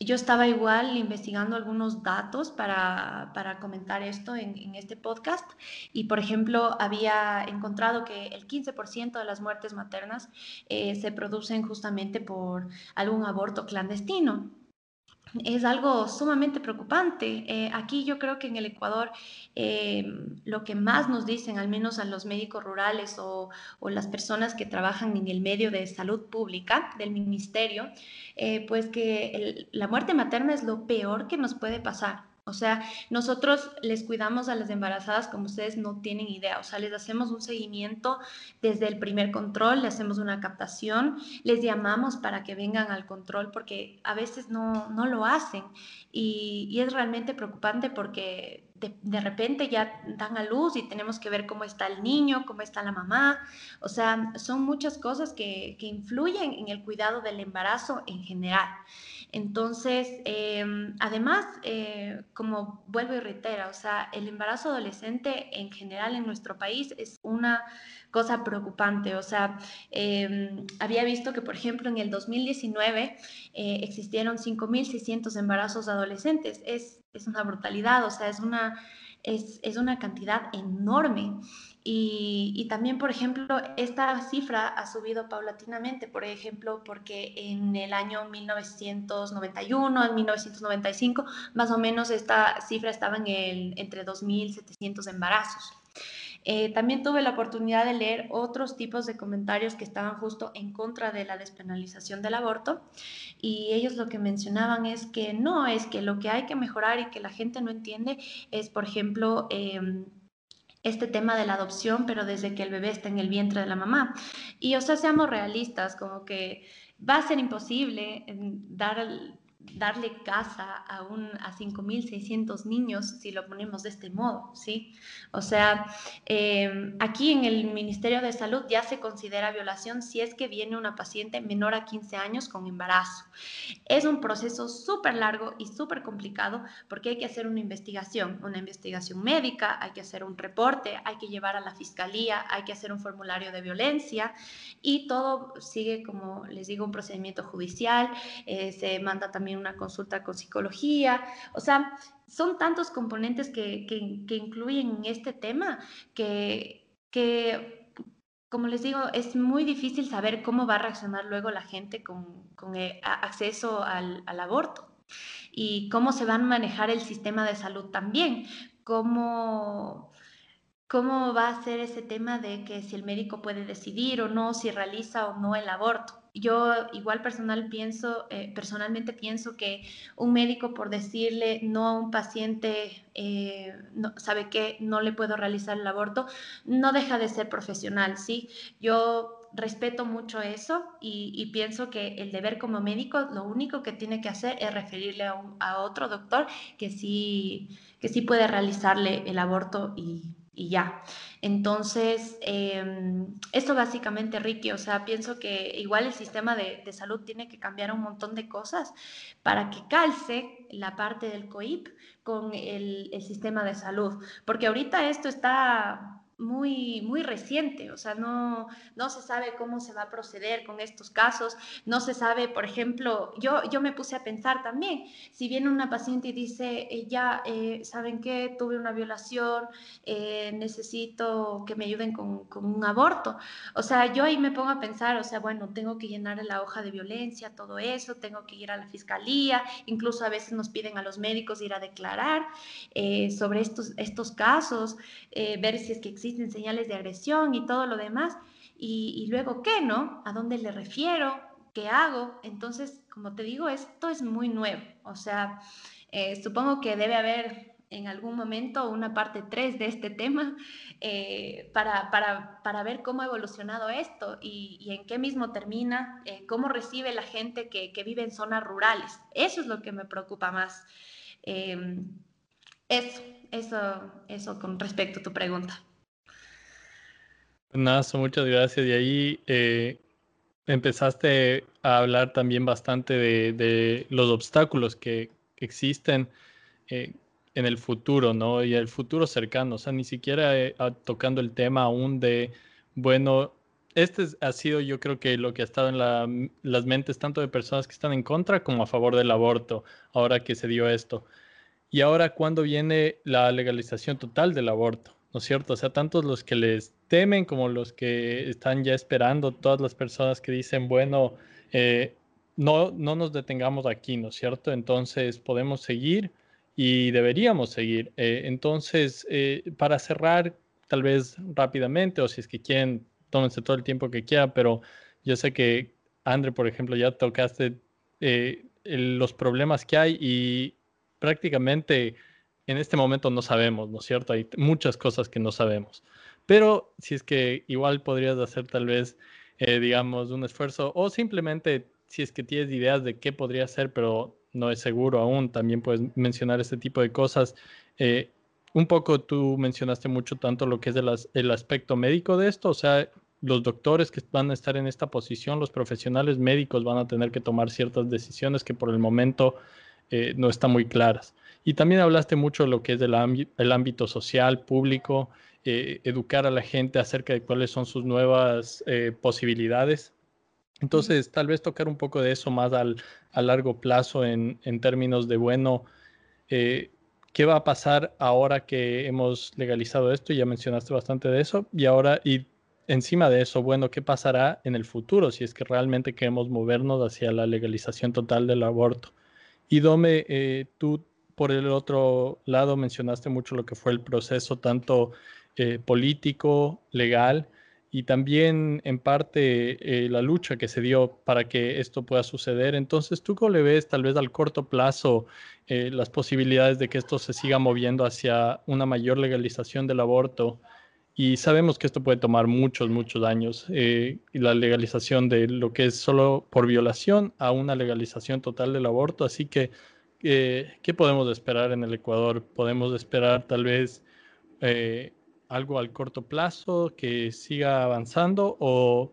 yo estaba igual investigando algunos datos para, comentar esto en, este podcast y, por ejemplo, había encontrado que el 15% de las muertes maternas eh, se producen justamente por algún aborto clandestino es algo sumamente preocupante. Eh, aquí yo creo que en el Ecuador eh, lo que más nos dicen, al menos a los médicos rurales o, las personas que trabajan en el medio de salud pública del ministerio, eh, pues que la muerte materna es lo peor que nos puede pasar. O sea, nosotros les cuidamos a las embarazadas como ustedes no tienen idea. O sea, les hacemos un seguimiento desde el primer control, le hacemos una captación, les llamamos para que vengan al control porque a veces no, no lo hacen. Y, es realmente preocupante porque de, repente ya dan a luz y tenemos que ver cómo está el niño, cómo está la mamá. O sea, son muchas cosas que, que influyen en el cuidado del embarazo en general. Entonces, em, además, eh, como vuelvo y reitero, o sea, el embarazo adolescente en general en nuestro país es una cosa preocupante. O sea, em, había visto que, por ejemplo, en el 2019 eh, existieron 5.600 embarazos adolescentes. Es, es una brutalidad, o sea, es una, es, es una cantidad enorme. Y, también, por ejemplo, esta cifra ha subido paulatinamente, por ejemplo, porque en el año 1991, en 1995, más o menos esta cifra estaba en el, entre 2.700 embarazos. Eh, también tuve la oportunidad de leer otros tipos de comentarios que estaban justo en contra de la despenalización del aborto y ellos lo que mencionaban es que no, es que lo que hay que mejorar y que la gente no entiende es, por ejemplo, em, este tema de la adopción, pero desde que el bebé está en el vientre de la mamá. Y, o sea, seamos realistas, como que va a ser imposible dar darle casa a, un, a 5.600 niños si lo ponemos de este modo, ¿sí? O sea, em, aquí en el Ministerio de Salud ya se considera violación si es que viene una paciente menor a 15 años con embarazo. Es un proceso súper largo y súper complicado porque hay que hacer una investigación, una investigación médica, hay que hacer un reporte, hay que llevar a la fiscalía, hay que hacer un formulario de violencia y todo sigue, como les digo, un procedimiento judicial, eh, se manda también una consulta con psicología, o sea, son tantos componentes que, que, incluyen en este tema que, que, como les digo, es muy difícil saber cómo va a reaccionar luego la gente con, con eh, acceso al, al aborto y cómo se va a manejar el sistema de salud también, cómo, cómo va a ser ese tema de que si el médico puede decidir o no, si realiza o no el aborto yo igual personal pienso, eh, personalmente pienso que un médico por decirle no a un paciente, eh, no, sabe que no le puedo realizar el aborto, no deja de ser profesional, ¿sí? Yo respeto mucho eso y, pienso que el deber como médico lo único que tiene que hacer es referirle a, otro doctor que sí, que sí puede realizarle el aborto y, ya. Entonces, em, esto básicamente, Ricky, o sea, pienso que igual el sistema de, salud tiene que cambiar un montón de cosas para que calce la parte del COIP con el, el sistema de salud, porque ahorita esto está muy, muy reciente, o sea, no, no se sabe cómo se va a proceder con estos casos, no se sabe, por ejemplo, yo, yo me puse a pensar también, si viene una paciente y dice, eh, ya, eh, ¿saben qué? Tuve una violación, eh, necesito que me ayuden con, con, un aborto. O sea, yo ahí me pongo a pensar, o sea, bueno, tengo que llenar la hoja de violencia, todo eso, tengo que ir a la fiscalía, incluso a veces nos piden a los médicos ir a declarar sobre estos, estos casos, ver si es que existe existen señales de agresión y todo lo demás. Y, luego, ¿qué, no? ¿A dónde le refiero? ¿Qué hago? Entonces, como te digo, esto es muy nuevo. O sea, eh, supongo que debe haber en algún momento una parte 3 de este tema eh, para, para, para, ver cómo ha evolucionado esto y, en qué mismo termina, eh, cómo recibe la gente que, vive en zonas rurales. Eso es lo que me preocupa más. eso, eso, eso con respecto a tu pregunta. Nada, muchas gracias. Y ahí eh, empezaste a hablar también bastante de, los obstáculos que, existen eh, en el futuro, ¿no? Y el futuro cercano. O sea, ni siquiera eh, tocando el tema aún de, bueno, este ha sido yo creo que lo que ha estado en las mentes tanto de personas que están en contra como a favor del aborto, ahora que se dio esto. Y ahora, ¿cuándo viene la legalización total del aborto? ¿No es cierto? O sea, tantos los que les temen como los que están ya esperando, todas las personas que dicen, bueno, eh, no, no nos detengamos aquí, ¿no es cierto? Entonces podemos seguir y deberíamos seguir. Eh, entonces, eh, para cerrar, tal vez rápidamente, o si es que quieren, tómense todo el tiempo que quieran, pero yo sé que, André, por ejemplo, ya tocaste los problemas que hay y prácticamente en este momento no sabemos, ¿no es cierto? Hay muchas cosas que no sabemos. Pero si es que igual podrías hacer tal vez, eh, digamos, un esfuerzo o simplemente si es que tienes ideas de qué podría ser, pero no es seguro aún, también puedes mencionar este tipo de cosas. Eh, un poco tú mencionaste mucho tanto lo que es el, aspecto médico de esto, o sea, los doctores que van a estar en esta posición, los profesionales médicos van a tener que tomar ciertas decisiones que por el momento eh, no están muy claras. Y también hablaste mucho de lo que es el, ámbito social, público, eh, educar a la gente acerca de cuáles son sus nuevas eh, posibilidades. Entonces, tal vez tocar un poco de eso más al, a largo plazo en, en términos de, bueno, ¿qué va a pasar ahora que hemos legalizado esto? Ya mencionaste bastante de eso. Y ahora, y encima de eso, bueno, ¿qué pasará en el futuro si es que realmente queremos movernos hacia la legalización total del aborto? Y Dome, eh, tú por el otro lado mencionaste mucho lo que fue el proceso tanto eh, político, legal y también en parte eh, la lucha que se dio para que esto pueda suceder. Entonces, ¿tú cómo le ves tal vez al corto plazo las posibilidades de que esto se siga moviendo hacia una mayor legalización del aborto? Y sabemos que esto puede tomar muchos, muchos años. y la legalización de lo que es solo por violación a una legalización total del aborto. Así que, eh, ¿qué podemos esperar en el Ecuador? ¿Podemos esperar tal vez eh, algo al corto plazo que siga avanzando o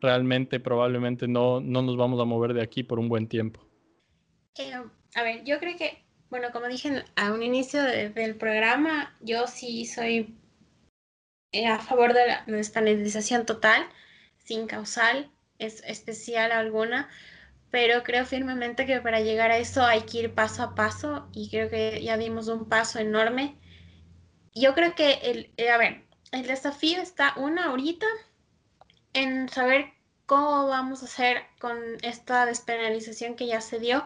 realmente probablemente no, no nos vamos a mover de aquí por un buen tiempo? Eh, a ver, yo creo que, bueno, como dije a un inicio del programa, yo sí soy eh, a favor de la despenalización total, sin causal es especial alguna, pero creo firmemente que para llegar a eso hay que ir paso a paso y creo que ya dimos un paso enorme. Yo creo que, el, eh, a ver, el desafío está una ahorita en saber cómo vamos a hacer con esta despenalización que ya se dio.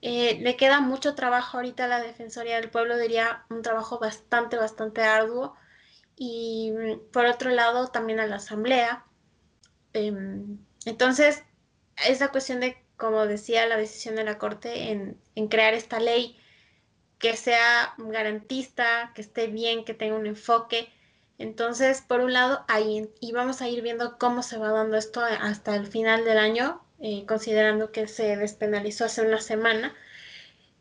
Eh, le queda mucho trabajo ahorita a la Defensoría del Pueblo, diría un trabajo bastante, bastante arduo y mm, por otro lado también a la asamblea. Em, entonces, esa cuestión de, como decía la decisión de la Corte, en, crear esta ley que sea garantista, que esté bien, que tenga un enfoque. Entonces, por un lado, ahí, y vamos a ir viendo cómo se va dando esto hasta el final del año, eh, considerando que se despenalizó hace una semana.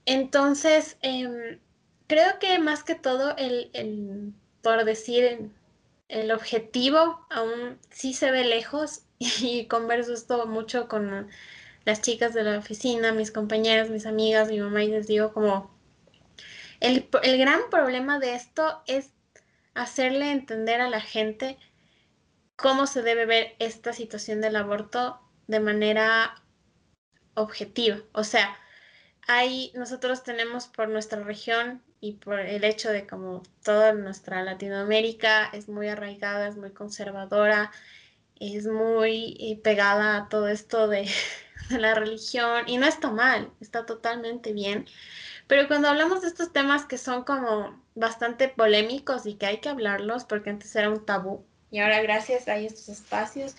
Entonces, em, creo que más que todo el por decir el objetivo aún sí se ve lejos y converso esto mucho con las chicas de la oficina, mis compañeras, mis amigas, mi mamá y les digo como el, el gran problema de esto es hacerle entender a la gente cómo se debe ver esta situación del aborto de manera objetiva. O sea, hay, nosotros tenemos por nuestra región y por el hecho de como toda nuestra Latinoamérica es muy arraigada, es muy conservadora, es muy eh, pegada a todo esto de, la religión y no está mal, está totalmente bien. Pero cuando hablamos de estos temas que son como bastante polémicos y que hay que hablarlos porque antes era un tabú y ahora gracias hay estos espacios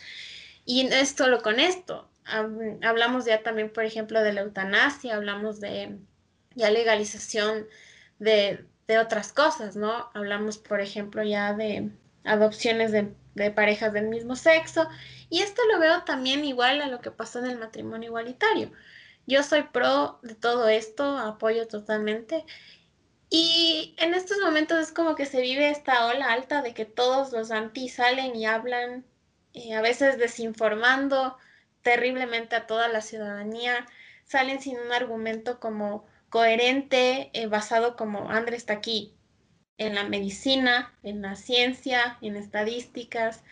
y es solo con esto. Hablamos ya también, por ejemplo, de la eutanasia, hablamos de ya legalización de, de otras cosas, ¿no? Hablamos, por ejemplo, ya de adopciones de, parejas del mismo sexo. Y esto lo veo también igual a lo que pasó en el matrimonio igualitario. Yo soy pro de todo esto, apoyo totalmente. Y en estos momentos es como que se vive esta ola alta de que todos los anti salen y hablan, a veces desinformando terriblemente a toda la ciudadanía, salen sin un argumento como coherente, eh, basado como Andrés está aquí, en la medicina, en la ciencia, en estadísticas,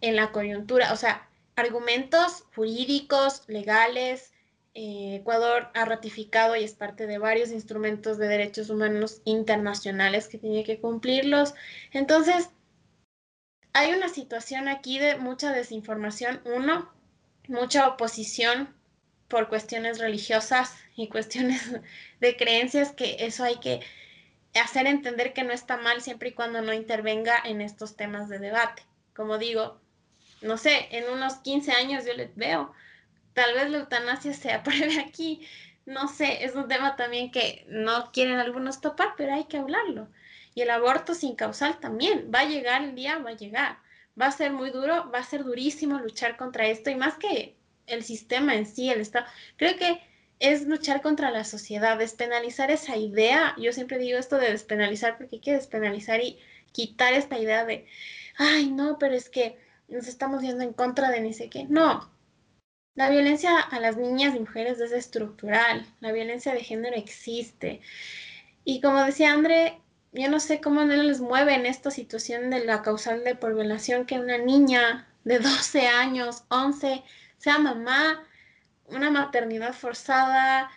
en la coyuntura, o sea, argumentos jurídicos, legales, eh, Ecuador ha ratificado y es parte de varios instrumentos de derechos humanos internacionales que tiene que cumplirlos. Entonces, hay una situación aquí de mucha desinformación, uno, mucha oposición por cuestiones religiosas y cuestiones de creencias, que eso hay que hacer entender que no está mal siempre y cuando no intervenga en estos temas de debate. Como digo, no sé, en unos 15 años yo les veo tal vez la eutanasia se apruebe aquí. No sé, es un tema también que no quieren algunos topar, pero hay que hablarlo. Y el aborto sin causal también. Va a llegar el día, va a llegar. Va a ser muy duro, va a ser durísimo luchar contra esto y más que el sistema en sí, el Estado. Creo que es luchar contra la sociedad, despenalizar esa idea. Yo siempre digo esto de despenalizar porque hay que despenalizar y quitar esta idea de, ay, no, pero es que nos estamos yendo en contra de ni sé qué. No, la violencia a las niñas y mujeres es estructural, la violencia de género existe. Y como decía André, yo no sé cómo no les mueve en esta situación de la causal de por violación que una niña de 12 años, 11, sea mamá, una maternidad forzada,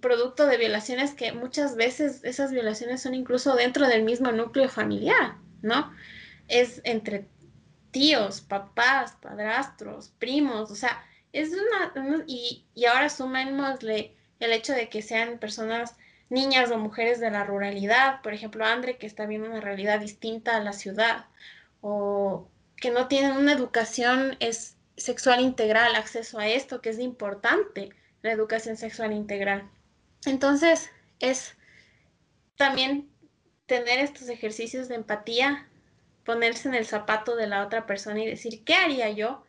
producto de violaciones que muchas veces esas violaciones son incluso dentro del mismo núcleo familiar, ¿no? Es entre tíos, papás, padrastros, primos, o sea, es una, y, y ahora sumémosle el hecho de que sean personas, niñas o mujeres de la ruralidad, por ejemplo, Andre, que está viendo una realidad distinta a la ciudad, o que no tienen una educación es, sexual integral, acceso a esto, que es importante, la educación sexual integral. Entonces, es también tener estos ejercicios de empatía, ponerse en el zapato de la otra persona y decir, ¿qué haría yo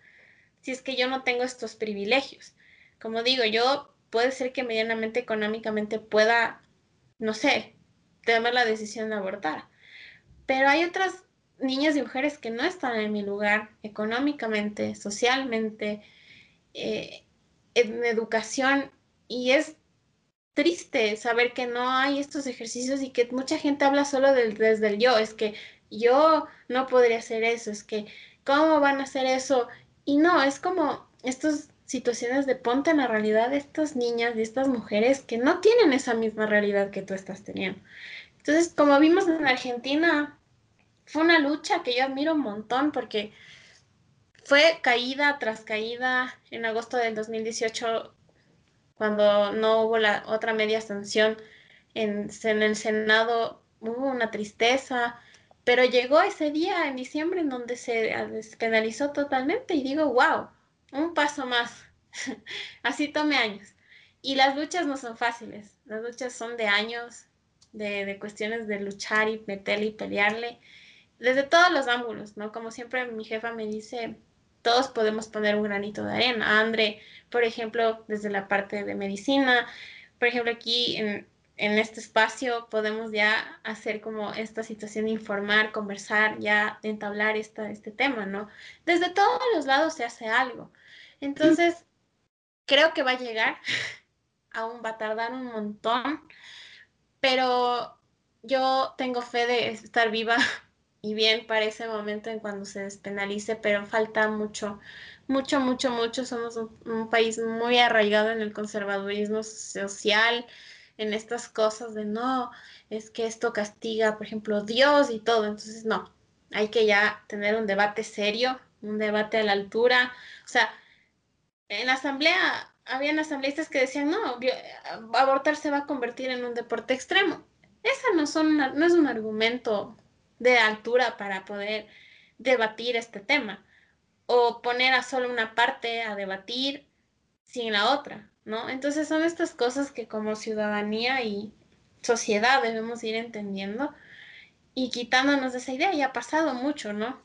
si es que yo no tengo estos privilegios. Como digo, yo puede ser que medianamente económicamente pueda, no sé, tomar la decisión de abortar. Pero hay otras niñas y mujeres que no están en mi lugar económicamente, socialmente, eh, en educación, y es triste saber que no hay estos ejercicios y que mucha gente habla solo desde el yo, es que yo no podría hacer eso, es que ¿cómo van a hacer eso y no, es como estas situaciones de ponte en la realidad de estas niñas, de estas mujeres que no tienen esa misma realidad que tú estás teniendo. Entonces, como vimos en Argentina, fue una lucha que yo admiro un montón porque fue caída tras caída en agosto del 2018 cuando no hubo la otra media sanción en, en el Senado, hubo una tristeza, pero llegó ese día en diciembre en donde se despenalizó totalmente y digo, wow, un paso más. Así tome años. Y las luchas no son fáciles, las luchas son de años, de, de, cuestiones de luchar y meterle y pelearle, desde todos los ángulos, ¿no? Como siempre mi jefa me dice, todos podemos poner un granito de arena. Andre, por ejemplo, desde la parte de medicina, por ejemplo, aquí en, en este espacio podemos ya hacer como esta situación, informar, conversar, ya entablar esta, este tema, ¿no? Desde todos los lados se hace algo. Entonces, creo que va a llegar, aún va a tardar un montón, pero yo tengo fe de estar viva y bien para ese momento en cuando se despenalice, pero falta mucho, mucho, mucho, mucho. Somos un, país muy arraigado en el conservadurismo social, en estas cosas de no, es que esto castiga, por ejemplo, Dios y todo. Entonces, no, hay que ya tener un debate serio, un debate a la altura. O sea, en la asamblea, habían asambleístas que decían, no, abortar se va a convertir en un deporte extremo. Esa no, son no es un argumento de altura para poder debatir este tema o poner a solo una parte a debatir sin la otra, ¿no? Entonces son estas cosas que como ciudadanía y sociedad debemos ir entendiendo y quitándonos de esa idea. Y ha pasado mucho, ¿no?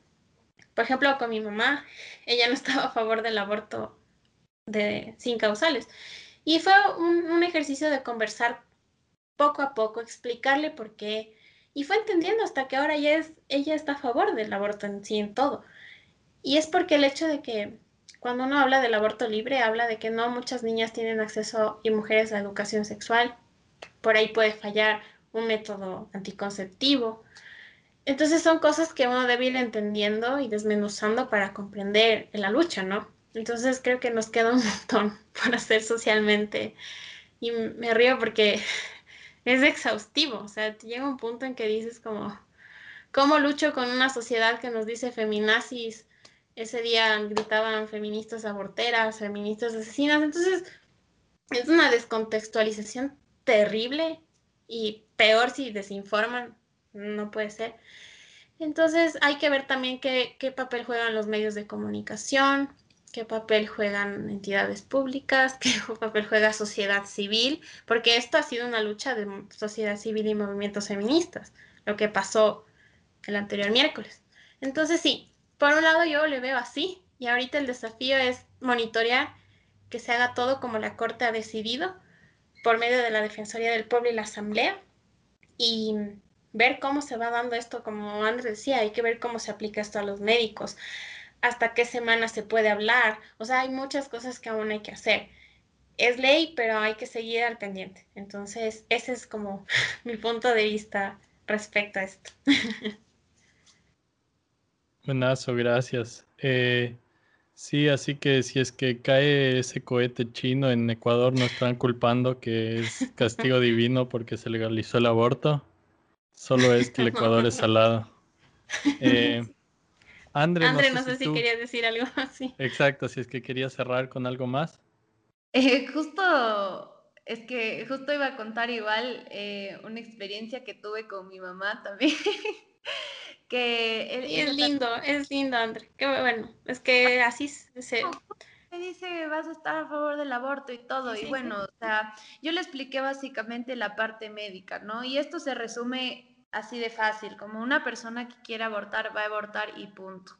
Por ejemplo, con mi mamá, ella no estaba a favor del aborto de, sin causales. Y fue un, un ejercicio de conversar poco a poco, explicarle por qué, y fue entendiendo hasta que ahora ella, es, ella está a favor del aborto en sí, en todo. Y es porque el hecho de que cuando uno habla del aborto libre, habla de que no muchas niñas tienen acceso y mujeres a educación sexual. Por ahí puede fallar un método anticonceptivo. Entonces son cosas que uno debe ir entendiendo y desmenuzando para comprender la lucha, ¿no? Entonces creo que nos queda un montón por hacer socialmente. Y me río porque es exhaustivo, o sea, llega un punto en que dices como, ¿cómo lucho con una sociedad que nos dice feminazis? Ese día gritaban feministas aborteras, feministas asesinas, entonces es una descontextualización terrible y peor si desinforman, no puede ser. Entonces hay que ver también qué, qué papel juegan los medios de comunicación, qué papel juegan entidades públicas, qué papel juega sociedad civil, porque esto ha sido una lucha de sociedad civil y movimientos feministas, lo que pasó el anterior miércoles. Entonces sí, por un lado yo le veo así, y ahorita el desafío es monitorear que se haga todo como la Corte ha decidido, por medio de la Defensoría del Pueblo y la Asamblea, y ver cómo se va dando esto, como Andrés decía, hay que ver cómo se aplica esto a los médicos, hasta qué semana se puede hablar. O sea, hay muchas cosas que aún hay que hacer. Es ley, pero hay que seguir al pendiente. Entonces, ese es como mi punto de vista respecto a esto. Buenazo, gracias. Eh, sí, así que si es que cae ese cohete chino en Ecuador, no están culpando que es castigo divino porque se legalizó el aborto. Solo es que el Ecuador es salado. Eh, André, no, sé, si, querías decir algo así. Exacto, si es que quería cerrar con algo más. Eh, justo, es que justo iba a contar igual eh, una experiencia que tuve con mi mamá también. que es lindo, es lindo, André. Qué bueno, es que así se... Me dice vas a estar a favor del aborto y todo, y bueno, o sea, yo le expliqué básicamente la parte médica, ¿no? Y esto se resume así de fácil, como una persona que quiere abortar va a abortar y punto.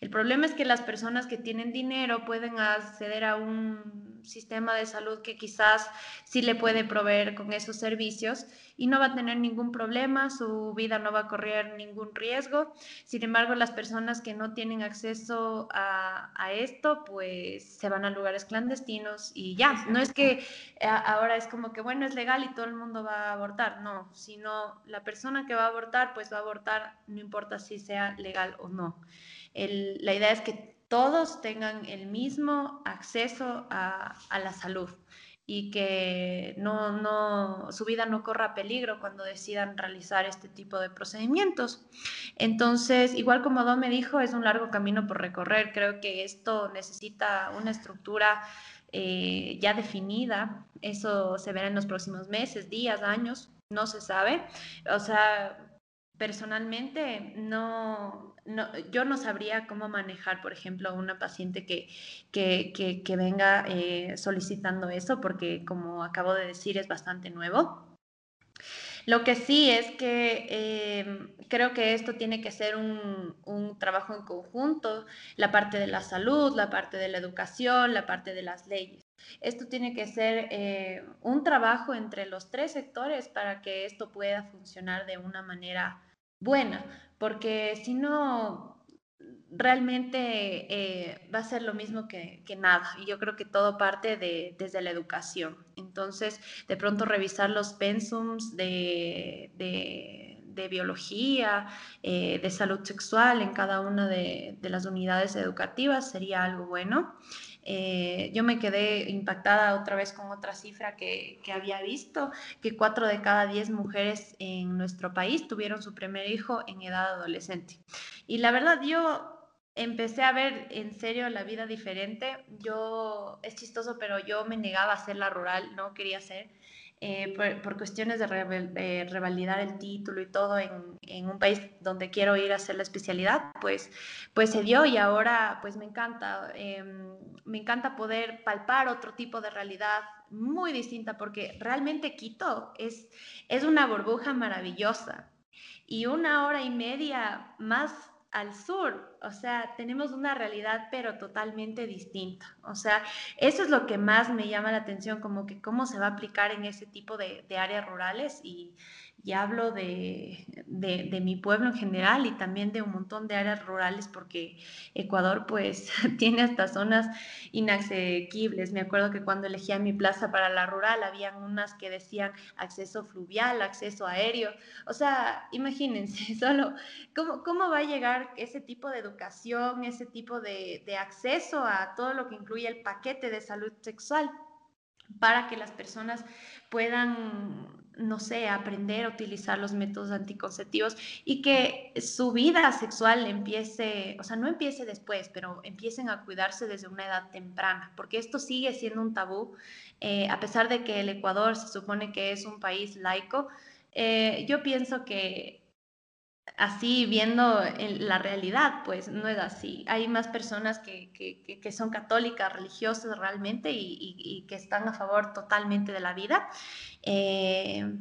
El problema es que las personas que tienen dinero pueden acceder a un sistema de salud que quizás sí le puede proveer con esos servicios y no va a tener ningún problema, su vida no va a correr ningún riesgo. Sin embargo, las personas que no tienen acceso a, esto, pues se van a lugares clandestinos y ya. No es que eh, ahora es como que, bueno, es legal y todo el mundo va a abortar, no, sino la persona que va a abortar, pues va a abortar, no importa si sea legal o no. La idea es que todos tengan el mismo acceso a, la salud y que no, no, su vida no corra peligro cuando decidan realizar este tipo de procedimientos. Entonces, igual como Don me dijo, es un largo camino por recorrer. Creo que esto necesita una estructura eh, ya definida. Eso se verá en los próximos meses, días, años, no se sabe. O sea, personalmente no, yo no sabría cómo manejar, por ejemplo, a una paciente que, que, venga eh, solicitando eso, porque como acabo de decir, es bastante nuevo. Lo que sí es que em, creo que esto tiene que ser un, un, trabajo en conjunto, la parte de la salud, la parte de la educación, la parte de las leyes. Esto tiene que ser eh, un trabajo entre los tres sectores para que esto pueda funcionar de una manera buena, porque si no, realmente eh, va a ser lo mismo que, nada. Y yo creo que todo parte de, desde la educación. Entonces, de pronto revisar los pensums de, biología, eh, de salud sexual en cada una de, las unidades educativas sería algo bueno. Eh, yo me quedé impactada otra vez con otra cifra que, que, había visto, que cuatro de cada diez mujeres en nuestro país tuvieron su primer hijo en edad adolescente. Y la verdad, yo empecé a ver en serio la vida diferente. Yo, es chistoso, pero yo me negaba a hacer la rural, no quería hacer. Eh, por, cuestiones de revalidar el título y todo en, en, un país donde quiero ir a hacer la especialidad, pues, pues se dio y ahora pues me encanta, em, me encanta poder palpar otro tipo de realidad muy distinta porque realmente Quito es, es una burbuja maravillosa. Y una hora y media más al sur, o sea, tenemos una realidad pero totalmente distinta. O sea, eso es lo que más me llama la atención, como que cómo se va a aplicar en ese tipo de, áreas rurales y, y hablo de, de, mi pueblo en general y también de un montón de áreas rurales porque Ecuador pues tiene hasta zonas inaccesibles. Me acuerdo que cuando elegía mi plaza para la rural habían unas que decían acceso fluvial, acceso aéreo. O sea, imagínense solo cómo, cómo va a llegar ese tipo de educación, ese tipo de, de acceso a todo lo que incluye el paquete de salud sexual para que las personas puedan no sé, aprender a utilizar los métodos anticonceptivos y que su vida sexual empiece, o sea, no empiece después, pero empiecen a cuidarse desde una edad temprana, porque esto sigue siendo un tabú, eh, a pesar de que el Ecuador se supone que es un país laico, eh, yo pienso que así viendo la realidad, pues no es así. Hay más personas que, que, son católicas, religiosas realmente y, que están a favor totalmente de la vida. Eh,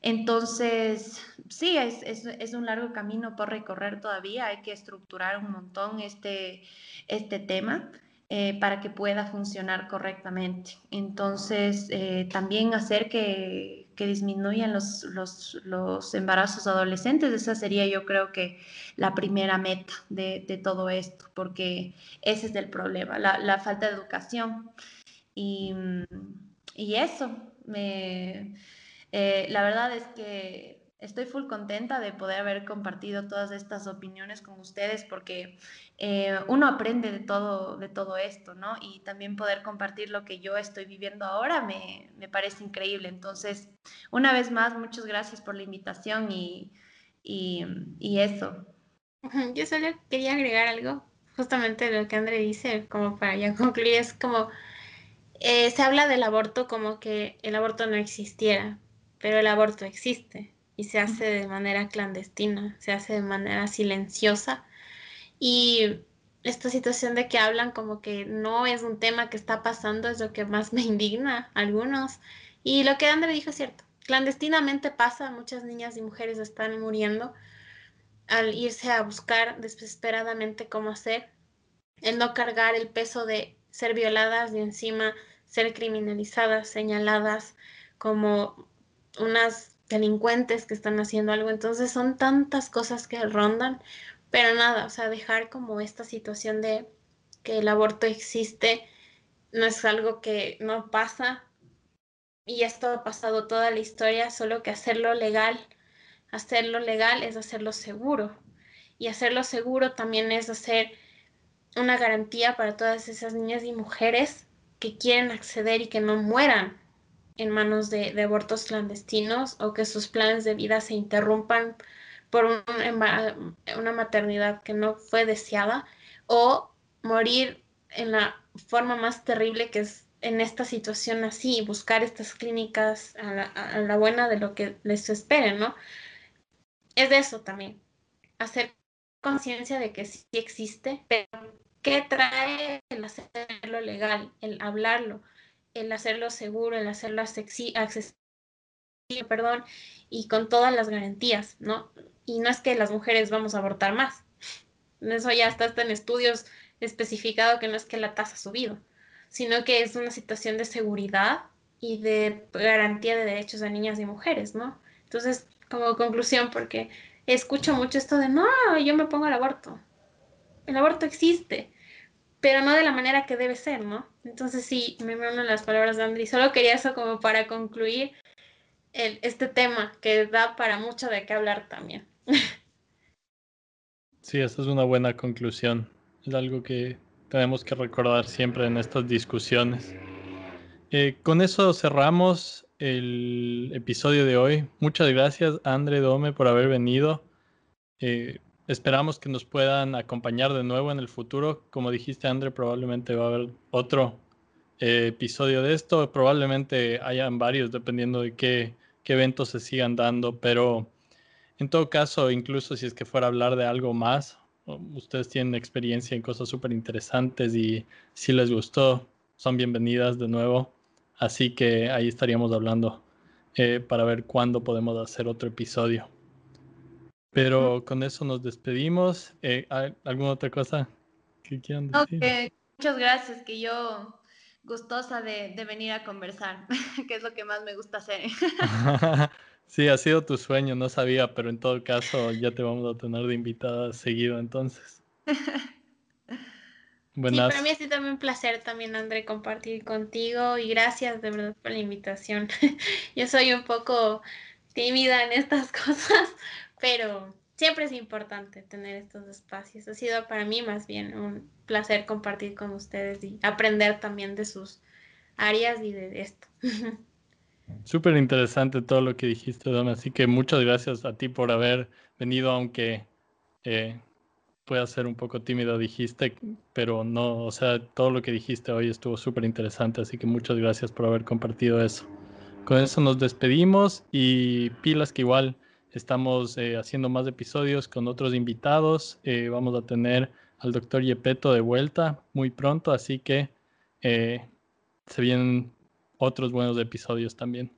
entonces, sí, es, es, es, un largo camino por recorrer todavía. Hay que estructurar un montón este, este tema. Eh, para que pueda funcionar correctamente. Entonces, eh, también hacer que, que disminuyan los, los, embarazos adolescentes, esa sería yo creo que la primera meta de, de todo esto, porque ese es el problema, la, la falta de educación. Y, y eso, me, eh, la verdad es que estoy full contenta de poder haber compartido todas estas opiniones con ustedes porque eh, uno aprende de todo, de todo esto, ¿no? Y también poder compartir lo que yo estoy viviendo ahora me, me parece increíble. Entonces, una vez más, muchas gracias por la invitación y, y, y eso. Yo solo quería agregar algo, justamente lo que André dice, como para ya concluir, es como, eh, se habla del aborto como que el aborto no existiera, pero el aborto existe y se hace de manera clandestina, se hace de manera silenciosa. Y esta situación de que hablan como que no es un tema que está pasando es lo que más me indigna a algunos. Y lo que André dijo es cierto, clandestinamente pasa, muchas niñas y mujeres están muriendo al irse a buscar desesperadamente cómo hacer, el no cargar el peso de ser violadas y encima ser criminalizadas, señaladas como unas delincuentes que están haciendo algo. Entonces son tantas cosas que rondan, pero nada, o sea, dejar como esta situación de que el aborto existe no es algo que no pasa. Y esto ha pasado toda la historia, solo que hacerlo legal, hacerlo legal es hacerlo seguro. Y hacerlo seguro también es hacer una garantía para todas esas niñas y mujeres que quieren acceder y que no mueran en manos de, abortos clandestinos o que sus planes de vida se interrumpan por una maternidad que no fue deseada o morir en la forma más terrible que es en esta situación así, buscar estas clínicas a la, buena de lo que les esperen, ¿no? Es de eso también, hacer conciencia de que sí existe, pero ¿qué trae el hacerlo legal, el hablarlo? El hacerlo seguro, el hacerlo accesible, perdón, y con todas las garantías, ¿no? Y no es que las mujeres vamos a abortar más. Eso ya está, en estudios especificado que no es que la tasa ha subido, sino que es una situación de seguridad y de garantía de derechos de niñas y mujeres, ¿no? Entonces, como conclusión, porque escucho mucho esto de, no, yo me pongo al aborto. El aborto existe, pero no de la manera que debe ser, ¿no? Entonces sí, me uno las palabras de Andri. Solo quería eso como para concluir el, este tema que da para mucho de qué hablar también. Sí, esa es una buena conclusión. Es algo que tenemos que recordar siempre en estas discusiones. Eh, con eso cerramos el episodio de hoy. Muchas gracias, André Dome, por haber venido. Eh, esperamos que nos puedan acompañar de nuevo en el futuro. Como dijiste, André, probablemente va a haber otro eh, episodio de esto. Probablemente hayan varios, dependiendo de qué, qué eventos se sigan dando, pero en todo caso, incluso si es que fuera a hablar de algo más, ustedes tienen experiencia en cosas súper interesantes y si les gustó, son bienvenidas de nuevo. Así que ahí estaríamos hablando eh, para ver cuándo podemos hacer otro episodio. Pero con eso nos despedimos. Eh, ¿Alguna otra cosa que quieran decir? muchas gracias, que yo gustosa de, de venir a conversar, que es lo que más me gusta hacer. Sí, ha sido tu sueño, no sabía, pero en todo caso ya te vamos a tener de invitada seguido entonces. Buenas. Sí, para mí ha sido también un placer también, André, compartir contigo y gracias de verdad por la invitación. Yo soy un poco tímida en estas cosas, pero siempre es importante tener estos espacios. Ha sido para mí más bien un placer compartir con ustedes y aprender también de sus áreas y de esto. Súper interesante todo lo que dijiste, Don. Así que muchas gracias a ti por haber venido, aunque eh, pueda ser un poco tímido, dijiste, pero no, o sea, todo lo que dijiste hoy estuvo súper interesante. Así que muchas gracias por haber compartido eso. Con eso nos despedimos y pilas que igual estamos eh, haciendo más episodios con otros invitados. Eh, vamos a tener al doctor Yepeto de vuelta muy pronto, así que se vienen otros buenos episodios también.